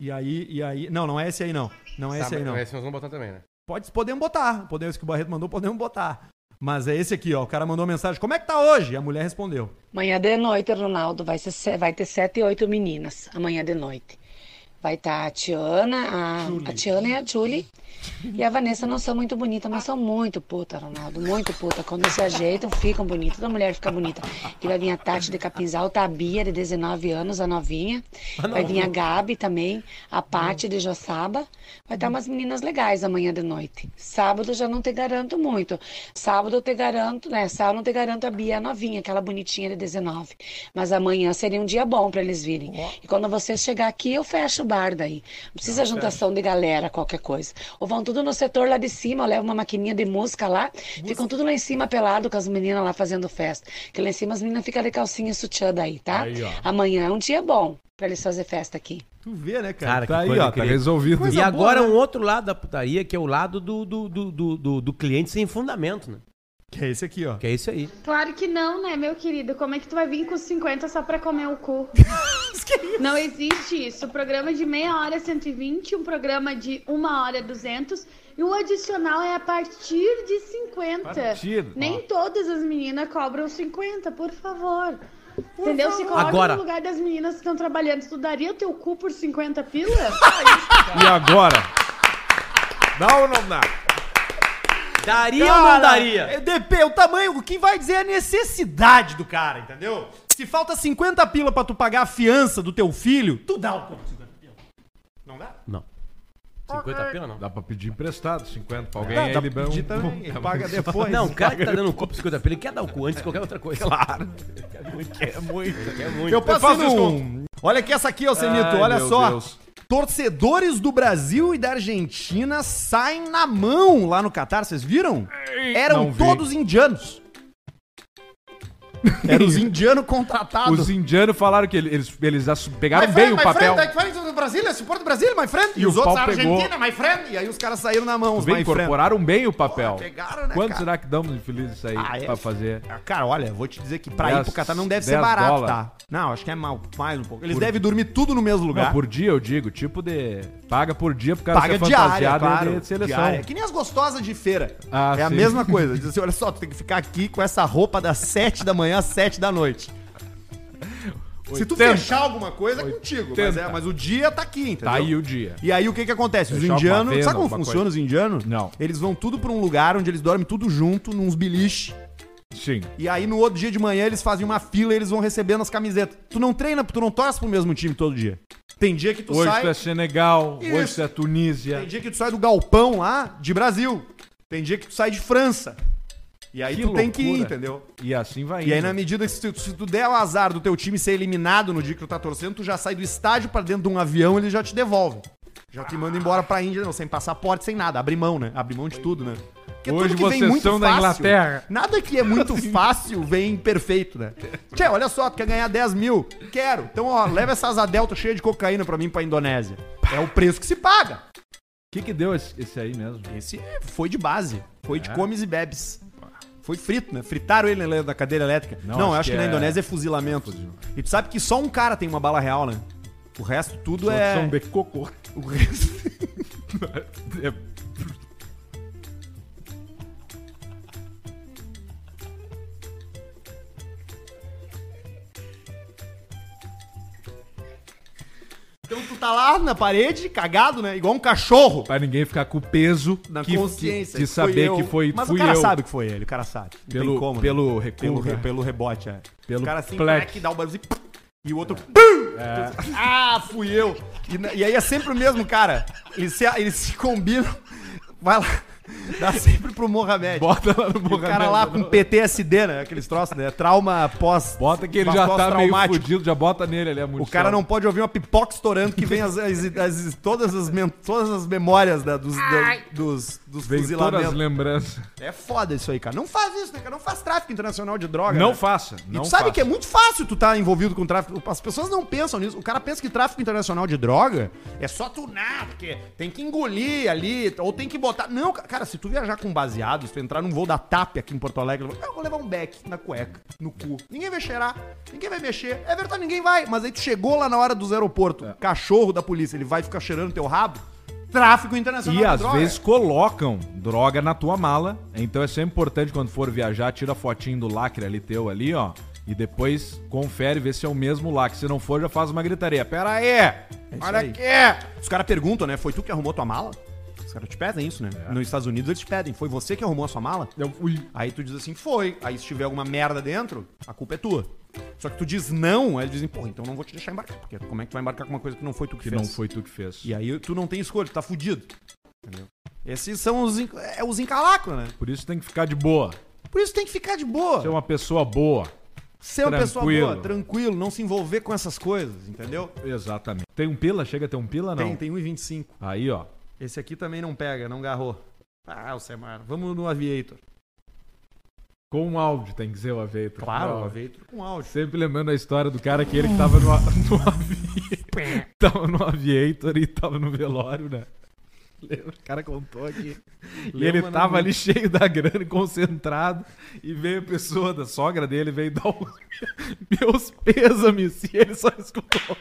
E aí, e aí. Não, não é esse aí não. Não é Tá, esse aí não. Esse nós vamos botar também, né? Pode, podemos botar. Podemos, que o Barreto mandou, podemos botar. Mas é esse aqui, ó. O cara mandou uma mensagem: Como é que tá hoje? E a mulher respondeu. Amanhã de noite, Ronaldo, vai, ser, se- vai ter sete, oito meninas amanhã de noite. Vai estar a Tiana, a, a Tiana e a Julie. E a Vanessa não são muito bonitas, mas são muito puta, Ronaldo. Muito puta. Quando se ajeitam, ficam bonitas. Toda mulher fica bonita. E vai vir a Tati de Capinzal, tá a Bia, de 19 anos, a novinha. Vai vir a Gabi também, a Pati de Joçaba. Vai estar umas meninas legais amanhã de noite. Sábado já não te garanto muito. Sábado eu te garanto, né? Sábado não te garanto a Bia a novinha, aquela bonitinha de 19. Mas amanhã seria um dia bom pra eles virem. E quando vocês chegar aqui, eu fecho o bar daí. Não precisa juntação de galera, qualquer coisa. Ou vão tudo no setor lá de cima, eu levo uma maquininha de música lá, ficam tudo lá em cima pelado com as meninas lá fazendo festa. Que lá em cima as meninas ficam de calcinha e sutiã daí, tá? Aí. Amanhã é um dia bom pra eles fazer festa aqui. Tu vê, né, cara? Cara, Tá aí, ó, tá resolvido. E Coisa agora boa, né? um outro lado da putaria, que é o lado do, do, do, do, do- do cliente sem fundamento, né? Que é esse aqui, ó. Que é isso aí. Claro que não, né, meu querido? Como é que tu vai vir com os 50 só pra comer o cu? (laughs) não existe isso. O programa de meia hora é 120, um programa de uma hora é 200 e o adicional é a partir de 50. Partir, Nem ó. todas as meninas cobram 50, por favor. Entendeu? Se coloca Agora- no lugar das meninas que estão trabalhando. Tu daria o teu cu por 50 pila? (laughs) E agora? Dá ou não dá? Daria Cara, ou não daria? é, DP, o tamanho, o que vai dizer é a necessidade do cara, entendeu? Se falta 50 pila pra tu pagar a fiança do teu filho, tu dá o cu por 50 pila. Não dá? Não. 50 pila não. Dá pra pedir emprestado 50 pra alguém Dá, aí dá ele pra dá um- pedir também, ele paga depois. Não, o cara que tá dando um cu por 50 pila, ele quer dar o cu antes de qualquer outra coisa. Claro. (laughs) Quer muito. Quer muito. Eu faço isso num... Olha aqui essa aqui, ó, Semito, Ai, olha meu só. Deus. Torcedores do Brasil e da Argentina saem na mão lá no Catar, vocês viram? Eram todos indianos. (laughs) Eram os indianos contratados. Os indianos falaram que ele- eles, eles pegaram bem o papel. friend, my friend do Brasil, support do Brasil, my friend. E, E os outros, pau pegou. Argentina, my friend. E aí os caras saíram na mão, os Bem, my friend. incorporaram bem o papel. pegaram, né, Quanto cara? será que damos de feliz isso aí Ah, é? pra fazer? Ah, Cara, olha, vou te dizer que pra ir Dez- pro Catar não deve ser barato, tá? Não, acho que é mal, mais um pouco. Eles Por- devem dormir tudo no mesmo lugar. Não, por dia eu digo, tipo de. Paga por dia pro cara Paga ser diária, fantasiado claro. de seleção. diária. Que nem as gostosas de feira. Ah, é a sim. mesma coisa. (laughs) Diz assim, olha só, tu tem que ficar aqui com essa roupa das 7 da manhã às 7 da noite. Se tu 80. fechar alguma coisa, é contigo. Mas, é, 80. mas o dia tá aqui, entendeu? Tá aí o dia. E aí o que que acontece? Os Fechar uma indianos, venda, sabe como funciona coisa. os indianos? Não. Eles vão tudo pra um lugar onde eles dormem tudo junto, nos biliches. Sim. E aí no outro dia de manhã eles fazem uma fila e eles vão recebendo as camisetas. Tu não treina, tu não torce pro mesmo time todo dia. Tem dia que tu Hoje sai... tu é Senegal, hoje Isso. tu é Tunísia. Tem dia que tu sai do galpão lá de Brasil. Tem dia que tu sai de França. E aí Que tu tem que ir, loucura. entendeu? E assim vai E aí, indo. na medida que se tu, se tu der o azar do teu time ser eliminado no dia que tu tá torcendo, tu já sai do estádio pra dentro de um avião e eles já te devolvem. Já te mandam embora pra Índia, não, sem passaporte, sem nada. Abre mão, né? Abre mão de tudo, né? Porque Hoje tudo que vem vocês muito são da Inglaterra. Nada que é muito (laughs) fácil vem perfeito, né? Tchê, olha só, tu quer ganhar 10 mil? Quero. Então, ó, leva essa asa delta cheia de cocaína pra mim pra Indonésia. É o preço que se paga. O que que deu esse, esse aí mesmo? Esse foi de base. Foi de É? comes e bebes. Foi frito, né? Fritaram ele na- cadeira elétrica. Não, Não, acho eu acho que, que na é- Indonésia é fuzilamento. E tu sabe que só um cara tem uma bala real, né? O resto tudo Os é. são de cocô. O resto. (laughs) É- tu tá lá na parede, cagado, né? Igual um cachorro. Pra ninguém ficar com o peso Na que- consciência. de que foi saber que foi Mas fui o cara eu. sabe que foi ele, o cara sabe. Não Pelo- tem como, né? pelo recuo, Pelo, re- né? pelo rebote, é. Pelo o cara assim, plec. que dá o barulho assim, e o outro. É. Ah, fui eu. E, e aí é sempre o mesmo cara. Eles se, eles se combinam. Vai lá. Dá sempre pro Mohamed. Bota lá no E o Mohamed. cara lá com PTSD, né? Aqueles troços, né? Trauma pós. Bota que ele já tá meio fudido, já bota nele ali a O cara não pode ouvir uma pipoca estourando que vem as, as- as- todas, as, todas as memórias da- dos, da- dos, dos Vem todas as fuzilamentos. lembranças. É foda isso aí, cara. Não faz isso, né, cara? Não faz tráfico internacional de droga. Não né? faça, E não tu sabe faça. que é muito fácil tu estar envolvido com tráfico. As pessoas não pensam nisso. O cara pensa que tráfico internacional de droga é só tunar, porque tem que engolir ali, ou tem que botar. Não, ca- cara, se tu viajar com baseado, se tu entrar num voo da TAP aqui em Porto Alegre, eu vou levar um beck na cueca, no cu. Ninguém vai cheirar, ninguém vai mexer. É verdade, ninguém vai. Mas aí tu chegou lá na hora dos aeroportos, É. cachorro da polícia, ele vai ficar cheirando teu rabo. Tráfico internacional E de às droga. vezes colocam droga na tua mala. Então é sempre importante quando for viajar, tira a fotinho do lacre ali teu ali, ó. E depois confere, vê se é o mesmo lá. Que se não for, já faz uma gritaria. Pera aí! isso olha aí. aqui! Os caras perguntam, né? Foi tu que arrumou tua mala? Os caras te pedem isso, né? Nos Estados Unidos eles te pedem. Foi você que arrumou a sua mala? Eu fui. Aí tu diz assim, foi. Aí se tiver alguma merda dentro, a culpa é tua. Só que tu diz não, aí eles dizem, porra, então não vou te deixar embarcar. Porque como é que tu vai embarcar com uma coisa que não foi tu que, Que fez? não foi tu que fez. E aí tu não tem escolha, tu tá fudido. Entendeu? Esses são os, é, os encalacros, né? Por isso tem que ficar de boa. Por isso tem que ficar de boa. Ser uma pessoa boa. Ser uma pessoa boa, tranquilo, não se envolver com essas coisas, entendeu? Exatamente. Tem um pila? Chega a ter um pila, não? Tem, tem 1,25. Aí, ó. Esse aqui também não pega, não garrou. Ah, o Semar. Vamos no Aviator. Com áudio tem que ser o Aviator. Claro, o Aviator com áudio. Sempre lembrando a história do cara que ele que tava no, (laughs) no Aviator. (laughs) tava no Aviator e tava no velório, né? Lembra? O cara contou aqui. E Lembra, ele né, tava ali cheio da grana concentrado. E veio a pessoa da sogra dele, veio dar os (laughs) meus pêsames. E ele só escutou.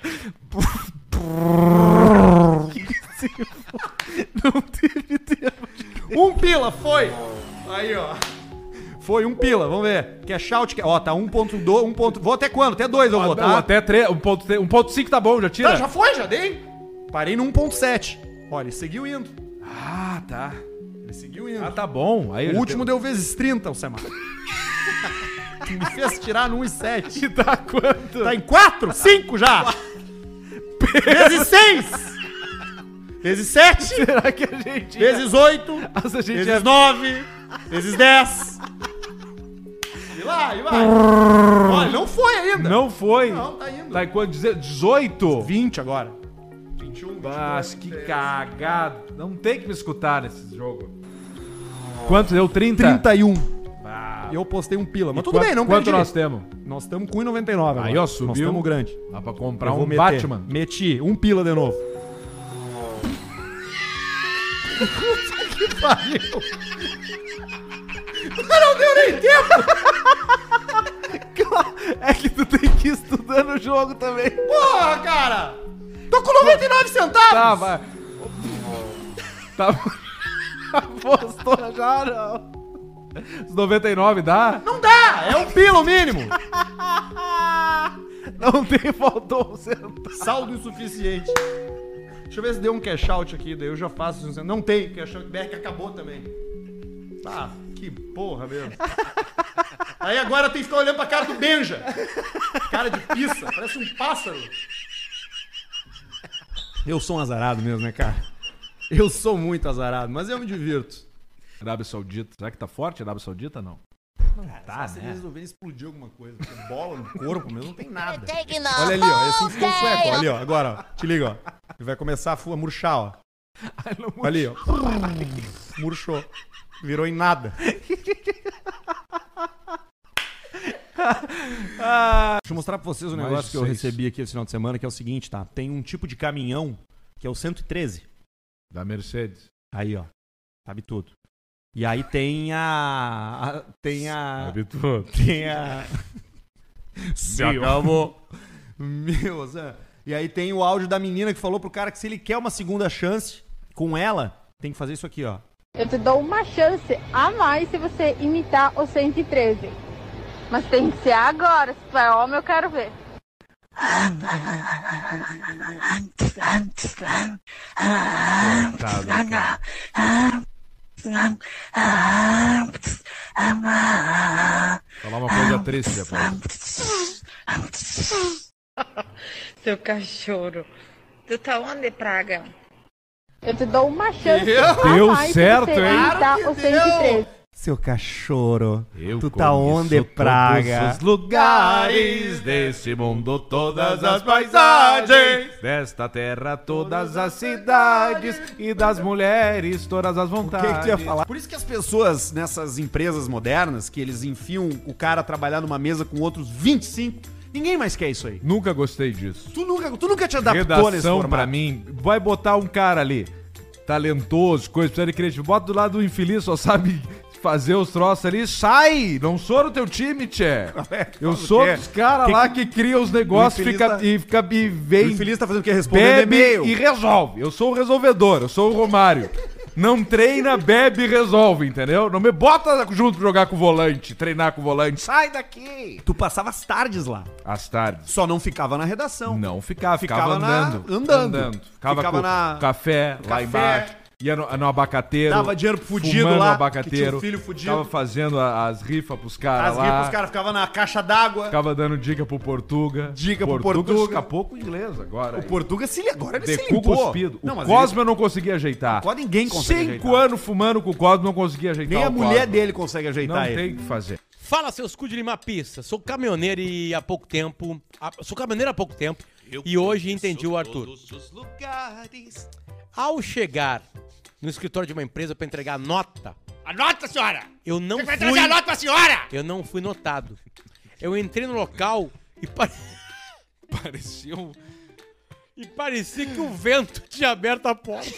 Não teve tempo de... Um pila, foi! Aí, ó. Foi um pila, vamos ver. Quer shout? Quer... Ó, tá 1.2, 1. ponto- Vou até quando? Até 2 eu vou, Não, tá? até 3, 1.5 tá bom, já tira. Tá, já foi, já dei. Parei no 1.7. Olha, ele seguiu indo. Ah, tá. Ele seguiu indo. Ah, tá bom. Aí o último tenho- deu vezes 30, o Semar. que (laughs) me fez tirar no 1.7. E (laughs) tá quanto? Tá em 4? 5 já! vezes 6! Vezes 7! (laughs) Será que a gente... Vezes 8! Nossa, gente Vezes é- 9! Vezes 10! E lá, e vai! Olha, não foi ainda! Não foi? Não, tá indo. Tá em quanto? Deze- 18? 20 agora. 21, Mas que cagado. Não tem que me escutar nesse jogo. Quanto deu? 30? 31. Ah, E eu postei um pila. Mas E tudo quanto- bem, não Quanto perdi. nós temos? Nós estamos com 1,99 Aí, ó, subiu. Nós estamos grande. Dá pra comprar um meter. Batman. Meti, um pila de novo. Que pariu! (laughs) Não deu nem tempo! (laughs) É que tu tem que ir estudando o jogo também. Porra, cara! Tô com 99 centavos! Tá, vai. Tá. (laughs) Postou já, não. Os 99 dá? Não dá! É um pila o mínimo! Não tem, faltou um centavo. Saldo insuficiente. Deixa eu ver se deu um cash out aqui, daí eu já faço. Não tem, cash out que acabou também. Ah, que porra mesmo. (laughs) Aí agora tem que ficar olhando pra cara do Benja. Cara de pizza, parece um pássaro. Eu sou um azarado mesmo, né, cara? Eu sou muito azarado, mas eu me divirto. Arábia Saudita. Será que tá forte a Arábia Saudita não? Não Tá, se eles resolverem explodir alguma coisa, bola no corpo mesmo não tem nada. The Olha ali, ó, esse whole ficou um sueco, ali, ó, agora, ó, te liga, ó. Ele vai começar a murchar, ó. Ali, ó. Murchou. Virou em nada. Deixa eu mostrar pra vocês um Mais negócio que eu seis. recebi aqui esse final de semana, que é o seguinte, tá? Tem um tipo de caminhão, que é o 113. Da Mercedes. Aí, ó. Sabe tudo. E aí tem a. a- tem a. Sabe tudo. Tem a. (laughs) Se Meu. acabou. Meu, Zé. E aí tem o áudio da menina que falou pro cara que se ele quer uma segunda chance com ela, tem que fazer isso aqui, ó. Eu te dou uma chance a mais se você imitar o 113. Mas tem que ser agora. Se tu é homem, eu quero ver. Falar uma coisa triste depois. (laughs) Seu cachorro. Tu tá onde, praga? Eu te dou uma chance Deu certo, hein? imitar o 113. Seu cachorro. Eu tu tá onde, praga? Todos os lugares desse mundo, todas as paisagens. Desta terra, todas as cidades. E das mulheres, todas as O que, vontades. que tu ia falar? Por isso que as pessoas nessas empresas modernas, que eles enfiam o cara a trabalhar numa mesa com outros 25, ninguém mais quer isso aí. Nunca gostei disso. Tu nunca, tu nunca te adaptou nesse Redação formato. pra mim, vai botar um cara ali, talentoso, coisa, precisa de criativo. Bota do lado do infeliz, só sabe fazer os troços ali, sai! Não sou do teu time, tchê. (laughs) Eu sou dos caras Que lá que- que cria os negócios fica, tá- e fica e vem. O infeliz tá fazendo o quê? Respondendo bebe e-mail. e resolve. Eu sou o resolvedor, eu sou o Romário. Não treina, bebe e resolve, entendeu? Não me bota junto pra jogar com o volante, treinar com o volante. Sai daqui! Tu passava as tardes lá. Às tardes. Só não ficava na redação. Não ficava, ficava, Ficava na- andando. andando. Ficava, Ficava com na- café, lá Café. embaixo. Ia no, no abacateiro. Dava dinheiro pro fudido lá, no que tinha abacateiro. um filho fudido. Tava fazendo a- as rifas pros caras As lá. ripas, os caras ficavam na caixa d'água. Ficava dando dica pro Portuga. Dica pro Portuga. Portuga. escapou com inglês agora. O Portuga se agora ele se limpou. cuspido. Não, o Cosmo eu não conseguia ajeitar. Cosmo ninguém consegue Cinco ajeitar. anos fumando com o Cosmo não conseguia ajeitar Nem a o mulher Cosmo. dele consegue ajeitar Não ele. tem o que fazer. Fala, seus cu de limar pista. Sou caminhoneiro e há pouco tempo. sou caminhoneiro há pouco tempo. e hoje entendi o Arthur. Ao chegar no escritório de uma empresa para entregar a nota, A nota, senhora! eu não Você vai fui. trazer a nota pra senhora! Eu não fui notado. Eu entrei no local e pare- (laughs) Parecia um... e parecia que o vento tinha aberto a porta.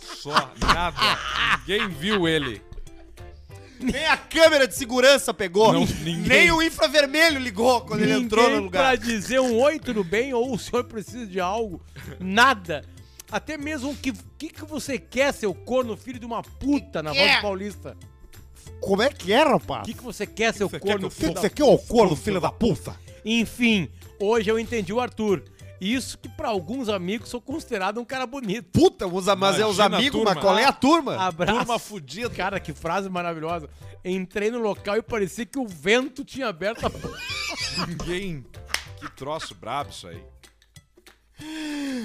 Só, nada. Ninguém viu ele. Nem a câmera de segurança pegou. Não, ninguém. Nem o infravermelho ligou quando ele entrou no Ninguém lugar. Pra dizer um oi, tudo bem? Ou o senhor precisa de algo? Nada. Até mesmo o que, que, que você quer, seu corno, filho de uma puta, na voz quer? paulista? Como é que é, O rapaz? que, que você quer, seu corno, O que filho que da você quer, ô corno, filho da puta? Enfim, hoje eu entendi o Arthur. Isso que pra alguns amigos sou considerado um cara bonito. Puta, mas é os Imagina a amigos, turma. mas qual é a turma? Abraço. Turma fudida. Cara, que frase maravilhosa. Entrei no local e parecia que o vento tinha aberto a porta. (laughs) Ninguém. Que troço brabo isso aí.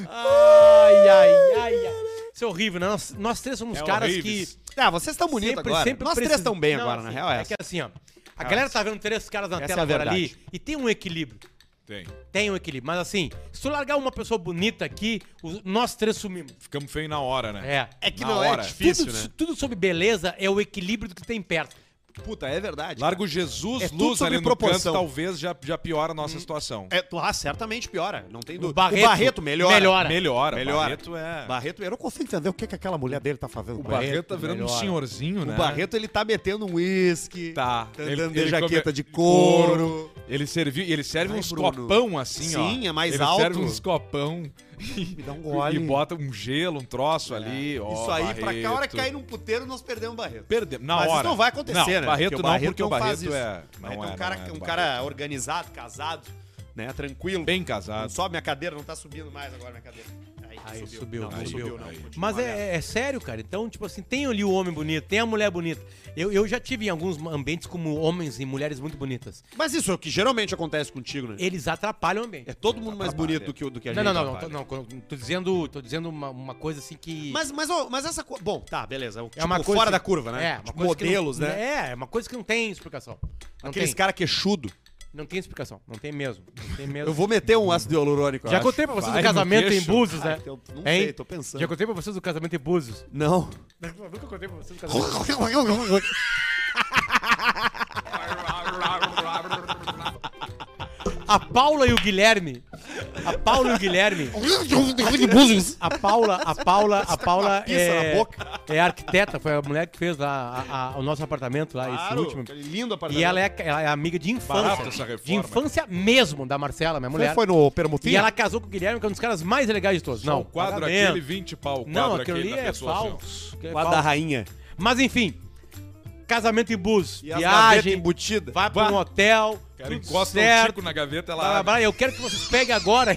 Ai, ai, ai, ai. Isso é horrível, né? Nós, nós três somos É caras horríveis. que. Ah, vocês estão bonitos agora. sempre Nós três estão bem Não, agora, assim, na real é É que assim, ó. A É galera essa. tá vendo três caras na Essa tela é agora ali e tem um equilíbrio. Tem. Tem um equilíbrio. Mas assim, se tu largar uma pessoa bonita aqui, nós três sumimos. Ficamos feios na hora, né? É. É que Na não hora. é difícil, tudo, né? tudo sobre beleza é o equilíbrio do que tem perto. Puta, é verdade. Larga o Jesus, É luz ali no proporção. canto, talvez já, já piora a nossa situação. É, ah, certamente piora, não tem O dúvida. Barreto o Barreto melhora. melhora. Melhora. Melhora. Barreto é... Barreto, eu não consigo Entendeu o que, que aquela mulher dele tá fazendo O com ele? Barreto tá virando um melhora. senhorzinho, O né? Barreto, ele tá metendo um uísque. Tá. Tá andando de jaqueta de couro. Ele, serve, ele serve Ai, uns Bruno. copão assim, ó. Sim, é mais ele alto. serve uns copão (laughs) Me dá um gole. e bota um gelo, um troço ali. ó, Isso aí, pra cá, a hora que Barreto. cair num puteiro, nós perdemos o Barreto. Perdemos. Na Mas hora. isso não vai acontecer, não, né? Barreto não, porque o Barreto isso. é. Não Barreto é, é um cara, não é, um o cara organizado, casado, né? Tranquilo. Bem Não casado. sobe minha cadeira, não tá subindo mais agora minha cadeira. Aí, subiu, Não, aí, subiu, não. Mas aberto. é, é sério, cara. Então, tipo assim, tem ali o homem bonito, tem a mulher bonita. Eu, eu já tive em alguns ambientes como homens e mulheres muito bonitas. Mas isso é o que geralmente acontece contigo, né? Eles atrapalham o ambiente. É todo mundo mais bonito do que, o- do que a Não, gente. não, não, não, tô, não, tô- dizendo, tô dizendo uma, uma coisa assim que. Mas, mas, ó, mas essa. co- Bom, tá, beleza. Tipo, é uma coisa fora que- da curva, né? É, uma tipo, que não- modelos, né? É, é uma coisa que não tem explicação. Não Aqueles tem. cara queixudo. Não tem explicação. Não tem mesmo. Não tem mesmo. Eu vou meter um ácido hialurônico. eu Já acho. contei pra vocês Vai do casamento em. Búzios, né? Eu não Hein? sei, tô pensando. Já contei pra vocês do casamento em Búzios. Não. Nunca contei pra vocês do (laughs) casamento. A Paula e o Guilherme. A Paula e o Guilherme. (laughs) A Paula, a Paula, a Paula pizza é, na boca. É arquiteta, foi a mulher que fez lá a- a- o nosso apartamento lá, esse Claro, último. aquele lindo apartamento. E ela é, ela é amiga de Barato infância. essa reforma. De infância mesmo da Marcela, minha mulher. Você foi no Permutinho? E ela casou com o Guilherme, que é um dos caras mais legais de todos. Só Não, o quadro pagamento. aquele, 20 pau. O quadro Não, aquele ali é assim, falso. é Quadro da rainha. Mas enfim, casamento em bus, E viagem, embutidas. vai pra um hotel, O cara tudo encosta certo. o tico na gaveta, ela Blá, blá, abre. blá. Eu quero que vocês peguem agora.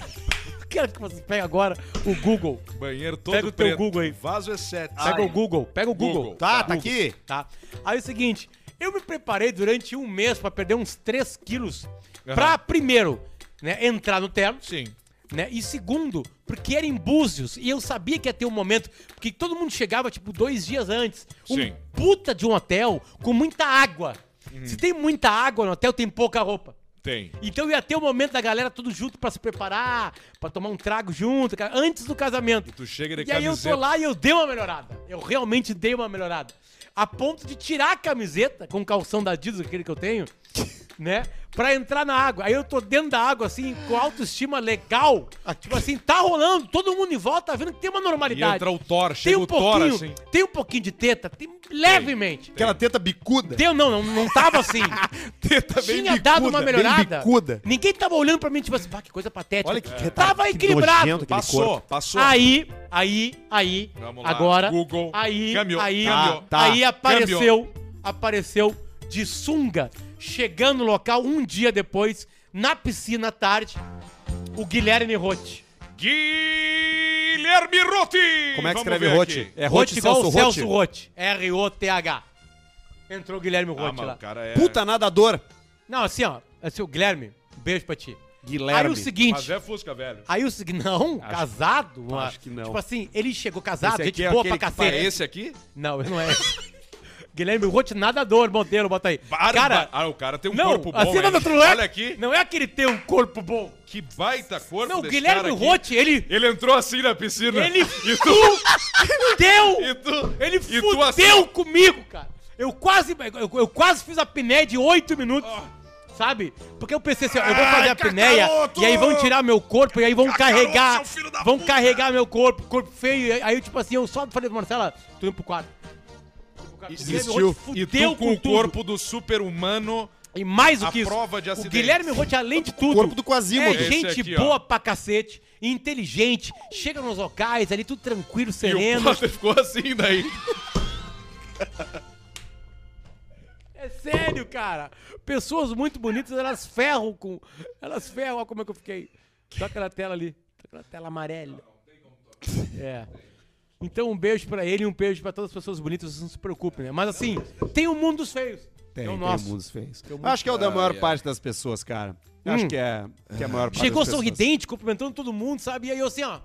Quero que vocês peguem agora o Google. Banheiro todo Pega o teu preto. Google aí. Vaso é 7. Pega o Google, pega o Google. Google. Tá, tá Google, aqui. Tá. Aí é o seguinte, eu me preparei durante um mês pra perder uns 3 quilos. Pra, primeiro, né, entrar no terno. Sim. né? E segundo, porque era em Búzios e eu sabia que ia ter um momento, porque todo mundo chegava, tipo, dois dias antes. Um Sim. puta de um hotel com muita água. Se tem muita água no hotel, tem pouca roupa. Tem. Então ia ter o momento da galera tudo junto pra se preparar, pra tomar um trago junto, cara, antes do casamento. Tu chega de E aí eu camiseta. tô lá e eu dei uma melhorada. Eu realmente dei uma melhorada. A ponto de tirar a camiseta com o calção da Adidas, aquele que eu tenho, (laughs) né? Pra entrar na água. Aí eu tô dentro da água, assim, com autoestima legal. Tipo assim, tá rolando, todo mundo em volta tá vendo que tem uma E normalidade. entra o Thor, tem chega um o Thor pouquinho, assim. tem um pouquinho de teta, tem levemente. Aquela teta bicuda. Deu, não, não, não tava assim. (laughs) Teta bem Tinha dado uma melhorada. bicuda. Ninguém tava olhando pra mim, tipo assim, que coisa patética. Olha que- que- Tava que equilibrado. nojento Passou, corpo. passou. Aí, aí, aí, Vamos lá, agora, Google. aí, Caminhou, aí, caminhou. Tá, aí apareceu, apareceu de sunga, chegando no local um dia depois, na piscina à tarde, o Guilherme Rotti. Guilherme Rotti! Como é que Vamos escreve ver Rotti? aqui. É Rotti Rotti igual Celso o Celso Rotti? R-O-T-H. Entrou o Guilherme Ah, Rotti mas lá. o cara é... Puta nadador. Não, assim, ó, assim, o Guilherme, um beijo pra ti. Guilherme. Aí o seguinte, Mas é Fusca, velho. Aí o seguinte, (laughs) não, casado. uma- acho que não. Tipo assim, ele chegou casado, Esse aqui gente é boa aquele pra que cacete. É esse aqui? Não, não é. (laughs) Guilherme Rotti, nadador, modelo, bota aí. Barba- Cara, Ah, o cara tem um não, corpo bom, hein? não, não é, Olha aqui. não é que ele tem um corpo bom. Que baita corpo Não, Guilherme. Rotti, ele, Ele entrou assim na piscina. ele E tu... fudeu, E tu... ele e tu fudeu assim- comigo, cara. Eu quase, eu, eu quase fiz a piné de 8 minutos. Sabe? Porque eu pensei assim, eu vou fazer a apneia e aí vão tirar meu corpo e aí vão carregar, vão carregar meu corpo, corpo feio. e Aí, tipo assim, eu só falei, Marcela, tô indo pro quarto. Desistiu. E tu com com o corpo do super-humano... E mais do que isso, prova de o. Guilherme Rotti, além de tudo, corpo do Quasimodo. é gente aqui, ó. boa pra cacete, inteligente, chega nos locais ali, tudo tranquilo, E o sereno. Potter ficou assim daí. É sério, cara. Pessoas muito bonitas, elas ferram com. Elas ferram, olha como é que eu fiquei. Toca na tela ali. Toca na tela amarela. É. Então um beijo pra ele e um beijo pra todas as pessoas bonitas, não se preocupem, né? Mas assim, tem o mundo dos feios. Tem, é o tem nosso. mundos feios. Tem o Eu Acho que é o da Ah, maior é. parte das pessoas, cara. Acho Hum. que é, que é a maior parte Chegou das pessoas. sorridente, cumprimentando todo mundo, sabe? E aí eu assim, ó.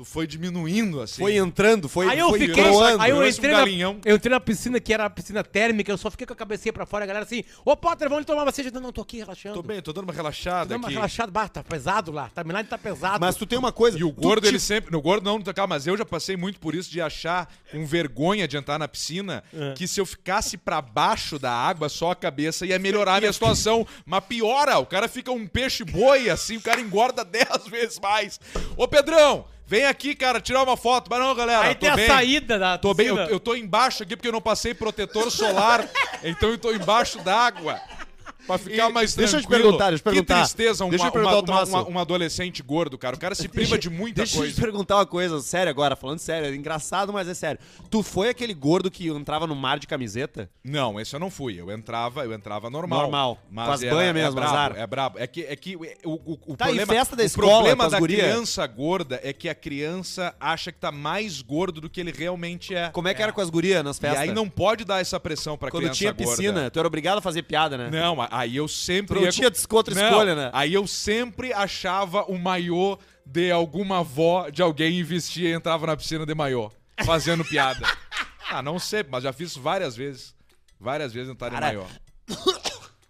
Tu foi diminuindo assim. Foi entrando, foi aí eu foi fiquei, aí eu Parece um entrei, na, galinhão. eu entrei na piscina que era a piscina térmica, eu só fiquei com a cabecinha pra fora, a galera assim, ô Potter, vamos tomar uma cerveja. Não, não, tô aqui relaxando. Tô bem, tô dando uma Tô relaxada dando uma aqui. relaxada, bah, tá pesado lá, tá tá pesado. Mas tu tem uma coisa. E o gordo, te- ele sempre. No gordo não, calma, mas eu já passei muito por isso de achar com vergonha de entrar na piscina É. que se eu ficasse pra baixo da água, só a cabeça ia melhorar a minha situação. Mas piora, o cara fica um peixe boi assim, o cara engorda (laughs) 10 vezes mais. Ô Pedrão, vem aqui, cara, tirar uma foto. Mas não, galera, Aí tô tem a bem. saída da Tô bem, eu, eu tô embaixo aqui porque eu não passei protetor solar, (laughs) então eu tô embaixo d'água. Pra ficar E mais deixa eu te tranquilo. perguntar, deixa eu perguntar. Que tristeza, um, Deixa eu uma- perguntar, uma- uma- um adolescente gordo, cara. O cara se (laughs) priva de muita Deixa eu coisa. te perguntar uma coisa séria agora, falando sério, é engraçado, mas é sério. Tu foi aquele gordo que entrava no mar de camiseta? Não, esse eu não fui. Eu entrava, eu entrava normal. Normal. Mas Com as era- banhas mesmo, é brabo, azar. É brabo. É que, é que o, o, o Tá, e problema, festa da o escola, problema com as da guria? criança gorda é que a criança acha que tá mais gordo do que ele realmente é. Como é que era com as gurias nas E festas? aí não pode dar essa pressão pra Quando criança tinha gorda. piscina, tu era obrigado a fazer piada, né? Não, aí eu sempre. Tu não ia tinha outra Não, escolha, né? Aí eu sempre achava o maiô de alguma avó de alguém e vestia e entrava na piscina de maiô, fazendo piada. (laughs) ah, não sei, mas já fiz várias vezes. Várias vezes entrar de Cara, maiô.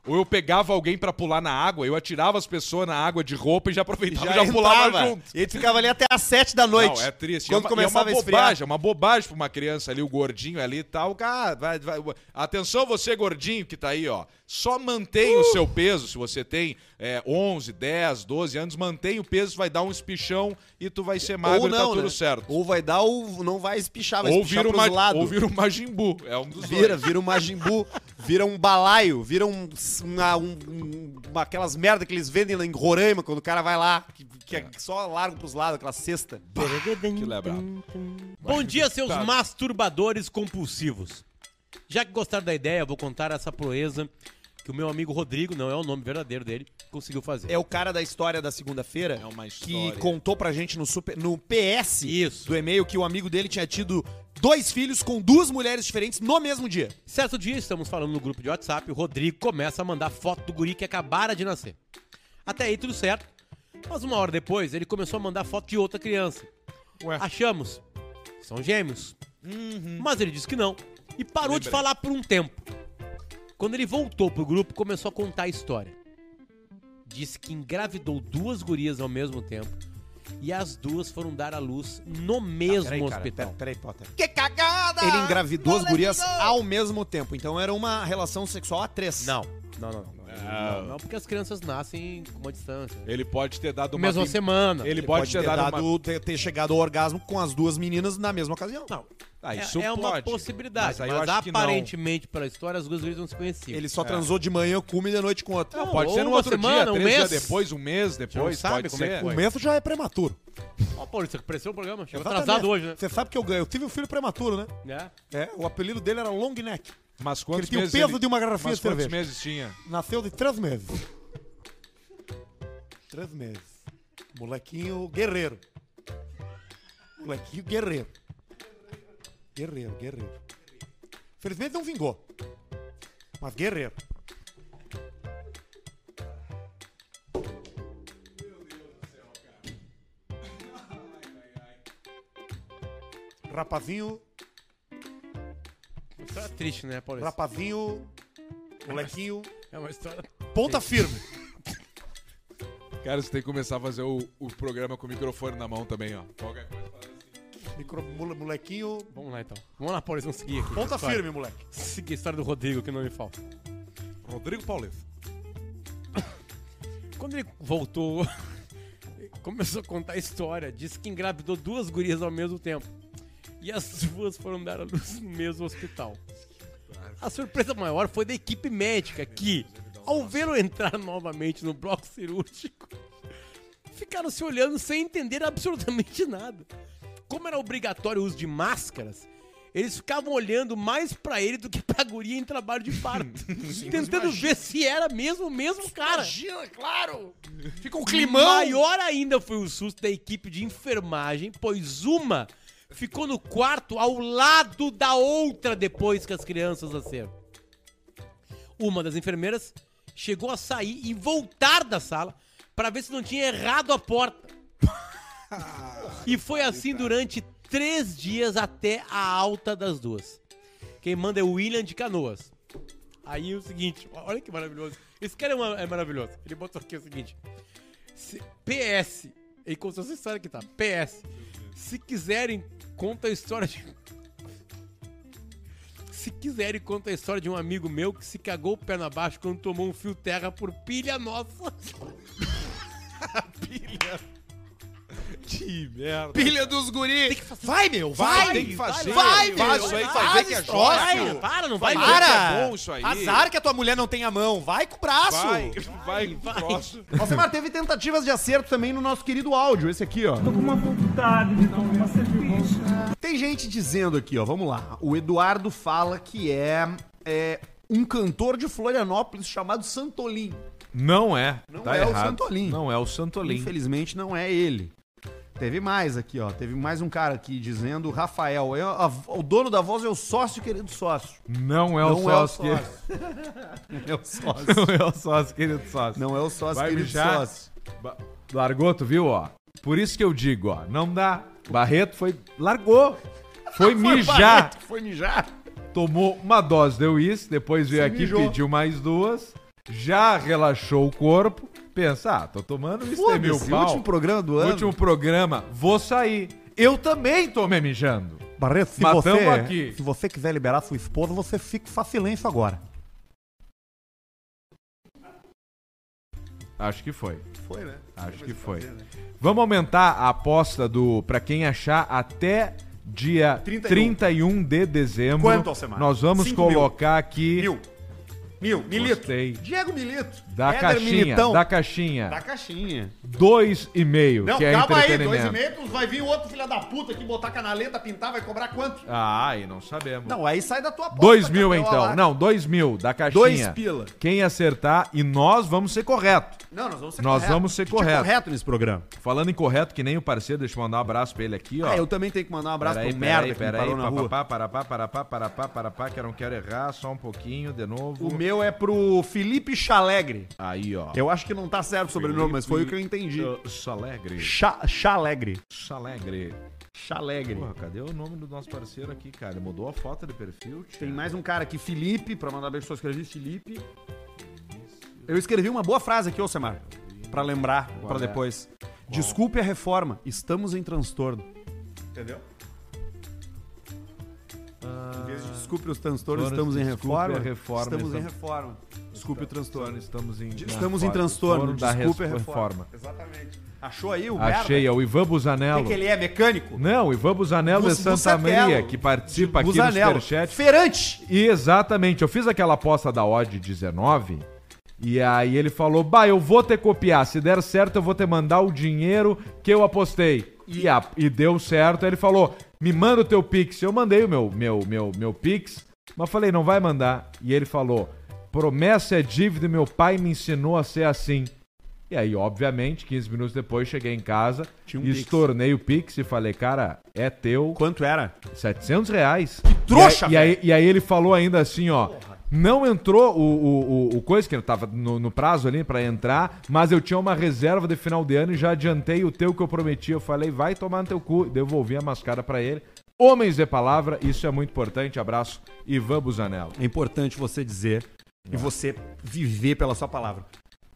Ou eu pegava alguém pra pular na água, eu atirava as pessoas na água de roupa e já aproveitava e já, pulava entrava. junto. E ele ficava ali até às sete da noite. Não, é triste. Quando é uma, começava é uma bobagem, é uma bobagem pra uma criança ali, o gordinho ali e tal. Cara, vai, vai- atenção você gordinho que tá aí, ó. Só mantém Uh! o seu peso, se você tem é, 11, 10, 12 anos, mantém o peso, vai dar um espichão e tu vai ser magro Ou e tá não, tudo né? certo. Ou vai dar ou não vai espichar, vai Ou espichar vira, pros uma, lados. ou vira um Majin Buu, é um dos Vira, dois. vira um Majin Buu, vira um balaio, vira um, uma, um- um- uma- aquelas merda que eles vendem lá em Roraima, quando o cara vai lá, que, que é só larga pros lados, aquela cesta. Que. Bom dia, seus Tá. masturbadores compulsivos. Já que gostaram da ideia, eu vou contar essa proeza que o meu amigo Rodrigo, não é o nome verdadeiro dele, conseguiu fazer. É o cara da história da segunda-feira É uma que história. contou pra gente no, super, no PS Isso. do e-mail que o amigo dele tinha tido dois filhos com duas mulheres diferentes no mesmo dia. Certo dia, estamos falando no grupo de WhatsApp, o Rodrigo começa a mandar foto do guri que acabara de nascer. Até aí tudo certo, mas uma hora depois ele começou a mandar foto de outra criança. Ué. Achamos, são gêmeos. Mas ele disse que não e parou de falar por um tempo. Quando ele voltou pro grupo, começou a contar a história. Disse que engravidou duas gurias ao mesmo tempo E as duas foram dar à luz no mesmo Peraí, cara, hospital. pera- Peraí, Potter. Que cagada! Ele engravidou as gurias ao mesmo tempo. Então era uma relação sexual a três. Não, não, não. não. Não, não, porque as crianças nascem com uma distância. Ele pode ter dado uma. Mesma semana. Ele, pode, ter, dado, uma. ter, ter chegado ao orgasmo com as duas meninas na mesma ocasião. Não. Ah, É- isso é, uma pode. possibilidade, Mas mas, aí que não. aparentemente, pela história, as duas gurias não se conheciam. Ele só transou de manhã com uma e de noite com outra. Não, Não, pode ou ser no uma outro semana, dia, um três mês. dias depois, um mês depois, sabe pode como é que ser. foi. O mês já é prematuro. Ó, Paulo, você apareceu o programa. Chegou Exatamente. atrasado hoje, né? Você sabe que eu ganhei. Eu tive um filho prematuro, né? É. É, o apelido dele era Long Neck. Mas quantos ele tinha o peso ele- de uma garrafinha Mas de quantos cerveja. meses tinha? Nasceu de três meses. Três meses. Molequinho guerreiro. Molequinho guerreiro. Guerreiro, guerreiro. Felizmente não vingou. Mas guerreiro. Rapazinho, história triste, né, Paulo? rapazinho, molequinho, É uma história. ponta firme. Cara, você tem que começar a fazer o, o programa com o microfone na mão também, ó. Qualquer coisa. Micro, mole- molequinho, Vamos lá, então. Vamos lá, Paulo, vamos seguir aqui. ponta História. firme, moleque. Seguir a história do Rodrigo, que não me falta. Rodrigo Paulista. (coughs) Quando ele voltou, (laughs) começou a contar a história. Disse que engravidou duas gurias ao mesmo tempo. E as duas foram dar à luz no mesmo hospital. A surpresa maior foi da equipe médica que, ao vê-lo entrar novamente no bloco cirúrgico, (laughs) ficaram se olhando sem entender absolutamente nada. Como era obrigatório o uso de máscaras, eles ficavam olhando mais pra ele do que pra guria em trabalho de parto. (laughs) tentando ver se era mesmo o mesmo cara. Imagina, claro! Fica um Climão. Maior ainda foi o susto da equipe de enfermagem, pois uma ficou no quarto ao lado da outra depois que as crianças nasceram. Uma das enfermeiras chegou a sair e voltar da sala para ver se não tinha errado a porta. E foi assim durante três dias até a alta das duas. Quem manda é o William de Canoas. Aí o seguinte, olha que maravilhoso. Esse cara é, uma- é maravilhoso. Ele botou aqui o seguinte: se- PS. Ele contou essa história aqui, tá? PS. Se quiserem, conta a história de. Se quiserem, conta a história de um amigo meu que se cagou perna abaixo quando tomou um fio terra por pilha nossa. (laughs) Pilha. Que merda. Pilha dos guri. Vai, meu, Vai, vai. tem que fazer. Vai, Faz meu. isso aí, Faz vai ver que é troço. Para, não vai Vai que Para. é bom isso aí. Azar que a tua mulher não tem a mão. Vai com o braço. Vai, vai, próximo. Alcemar, teve tentativas de acerto também no nosso querido áudio, esse aqui, ó. Tô com uma vontade de tomar uma cerveja. Tem gente dizendo aqui, ó, vamos lá. O Eduardo fala que é, é um cantor de Florianópolis chamado Santolim. Não é. Não tá é o errado. Santolim. Não é o Santolim. Infelizmente não é ele. Teve mais aqui, ó. Teve mais um cara aqui dizendo Rafael. É, a- o dono da voz é o sócio, querido sócio. Não é o Não sócio. é o que- (laughs) Não é o sócio. Não é o sócio, querido sócio. Não é o sócio, Vai querido mijar. sócio. Ba- Largou, tu viu, ó? Por isso que eu digo, ó, não dá. Barreto foi. Largou. Foi (laughs) mijar. Barreto Foi mijar. Tomou uma dose de uísque, depois veio Se aqui, mijou. pediu mais duas. Já relaxou o corpo. Pensa, ah, tô tomando tem mil pau. último programa do ano. Último programa, vou sair. Eu também tô me mijando. Barreto, se Mas você, tamo aqui. se você quiser liberar sua esposa, você fica silêncio agora. Acho que foi. Foi, né? Acho que foi. Vamos aumentar a aposta do pra quem achar até dia 31. 31 de dezembro. Quanto, Alcemar? Nós vamos Cinco mil. colocar aqui Mil. Mil. Milito. Gostei. Diego Milito. da Éder caixinha, Militão. da caixinha. Da caixinha. Dois e meio, Não, que é calma aí. Dois e meio, vai vir outro filho da puta que botar canaleta, pintar, vai cobrar quanto? Ah, aí não sabemos. Não, aí sai da tua aposta. Dois mil então. lá. Não, dois mil da caixinha. Dois pila. Quem acertar e nós vamos ser correto. Não, nós vamos ser Nós correto. vamos ser A gente é correto. correto nesse programa. Falando em correto, que nem o parceiro, deixa eu mandar um abraço pra ele aqui, ó. Ah, eu também tenho que mandar um abraço Peraí, pro merda que me peraí, parou na rua. Parapá, parapá, parapá, parapá, parapá, que eu não quero errar, só um pouquinho, de novo. O meu é pro Felipe Chalegre. Aí, ó. Eu acho que não tá certo o sobrenome, mas foi o que eu entendi. Uh, Chalegre. Cha Chalegre. Chalegre. Chalegre. Porra, cadê o nome do nosso parceiro aqui, cara? Ele mudou a foto de perfil, tio. Tem mais um cara aqui, Felipe, pra mandar beijo, só escrevi Felipe. Eu escrevi uma boa frase aqui, ô Semar, pra lembrar, Qual pra é? depois. Desculpe a reforma, estamos em transtorno. Entendeu? Em vez de desculpe os transtornos, estamos em reforma. reforma, estamos em reforma. Desculpe o transtorno. Estamos em Estamos em transtorno. Desculpe a reforma. Exatamente. Achou aí o Achei, é o Ivan O Busanello. que, que ele é? Mecânico? Não, o Ivan Busanello Bus- de Santa Busatello. Maria, que participa aqui Busanello. no Superchat. Feirante. E exatamente, eu fiz aquela aposta da odd 19 e aí ele falou, bah, eu vou te copiar, se der certo eu vou te mandar o dinheiro que eu apostei. E, a- e deu certo, aí ele falou, me manda o teu Pix. Eu mandei o meu, meu, meu, meu Pix, mas falei, não vai mandar. E ele falou, promessa é dívida e meu pai me ensinou a ser assim. E aí, obviamente, 15 minutos depois, cheguei em casa, um estornei o Pix e falei, cara, é teu. Quanto era? 700 reais. trouxa, e aí, e aí, e aí ele falou ainda assim, ó. Não entrou o, o, o, coisa que eu tava no, no prazo ali pra entrar, mas eu tinha uma reserva de final de ano e já adiantei o teu que eu prometi. Eu falei, vai tomar no teu cu. Devolvi a mascara pra ele. Homens de palavra, isso é muito importante. Abraço, Ivan Busanello. É importante você dizer e você viver pela sua palavra.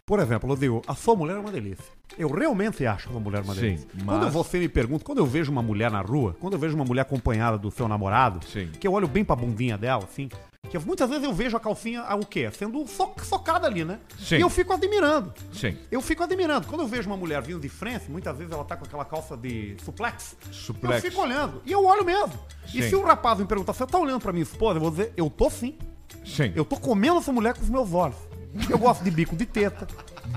Por exemplo, eu digo, a sua mulher é uma delícia. Eu realmente acho uma mulher uma Sim, delícia. mas- Quando você me pergunta, quando eu vejo uma mulher na rua, quando eu vejo uma mulher acompanhada do seu namorado, que eu olho bem pra bundinha dela, assim, que muitas vezes eu vejo a calcinha, ah, o quê? Sendo so- socada ali, né? Sim. E eu fico admirando. Sim. Eu fico admirando. Quando eu vejo uma mulher vindo de frente, muitas vezes ela tá com aquela calça de suplex. Suplex. Eu fico olhando. E eu olho mesmo. E Sim. se o rapaz me perguntar, você tá olhando pra minha esposa? Eu vou dizer, eu tô sim. Sim. Eu tô comendo essa mulher com os meus olhos. Eu gosto de bico de teta.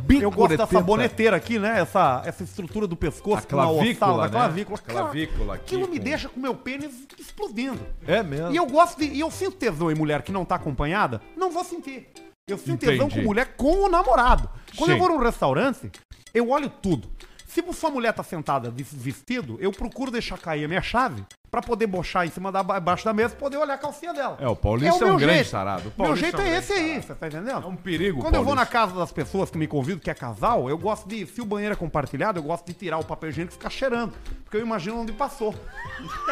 Bico eu gosto de dessa boneteira aqui, né? Essa, essa estrutura do pescoço. A clavícula, ossala, né? a clavícula. Clavícula aqui Aquilo me com- deixa com o meu pênis explodindo. É mesmo. E eu gosto de. E eu sinto tesão em mulher que não tá acompanhada, não vou sentir. Eu sinto tesão Entendi. com mulher com o namorado. Quando eu Sim. vou num restaurante, eu olho tudo. Se sua mulher tá sentada de vestido, eu procuro deixar cair a minha chave pra poder bochar em cima da embaixo da mesa poder olhar a calcinha dela. É, o Paulista é, meu um grande jeito. sarado. O Meu Paulista jeito é grande esse aí, você tá entendendo? É um perigo, Quando eu vou na Paulista. casa das pessoas que me convidam, que é casal, eu gosto de, se o banheiro é compartilhado, eu gosto de tirar o papel higiênico e ficar cheirando. Porque eu imagino onde passou. (laughs)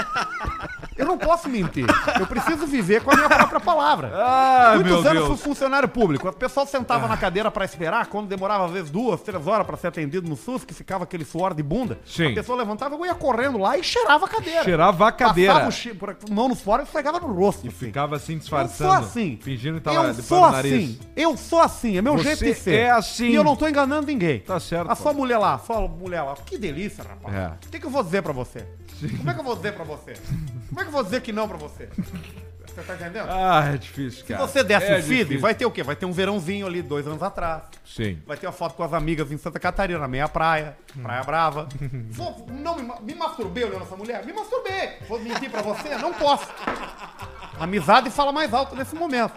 Eu não posso mentir. Eu preciso viver com a minha própria palavra. (laughs) Ah, Muitos anos fui funcionário público. O pessoal sentava na cadeira pra esperar, quando demorava às vezes duas, três horas pra ser atendido no SUS, que ficava aquele suor de bunda. Sim. A pessoa levantava, eu ia correndo lá e cheirava a cadeira. Cheirava a cadeira. Passava o mão no fora e esfregava no rosto. E assim. ficava assim Eu disfarçando. sou assim. Fingindo que tava eu sou assim. Eu sou assim. É meu Você jeito de ser. é assim. E eu não tô enganando ninguém. Tá certo. A sua mulher lá, sua mulher lá. Que delícia, rapaz. É. O que, que eu vou dizer pra você? Como é que eu vou dizer pra você? Como é que eu vou dizer que não pra você? Você tá entendendo? Ah, é difícil, Se cara. você desse é o feed, difícil. vai ter o quê? Vai ter um verãozinho ali, dois anos atrás. Sim. Vai ter uma foto com as amigas em Santa Catarina, na meia praia, Praia Brava. (laughs) Vou- não me, me masturbei olhando essa mulher? Me masturbei. Vou mentir pra você? Não posso. Amizade fala mais alto nesse momento.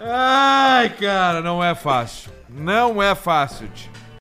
Ai, cara, não é fácil. Não é fácil, tio.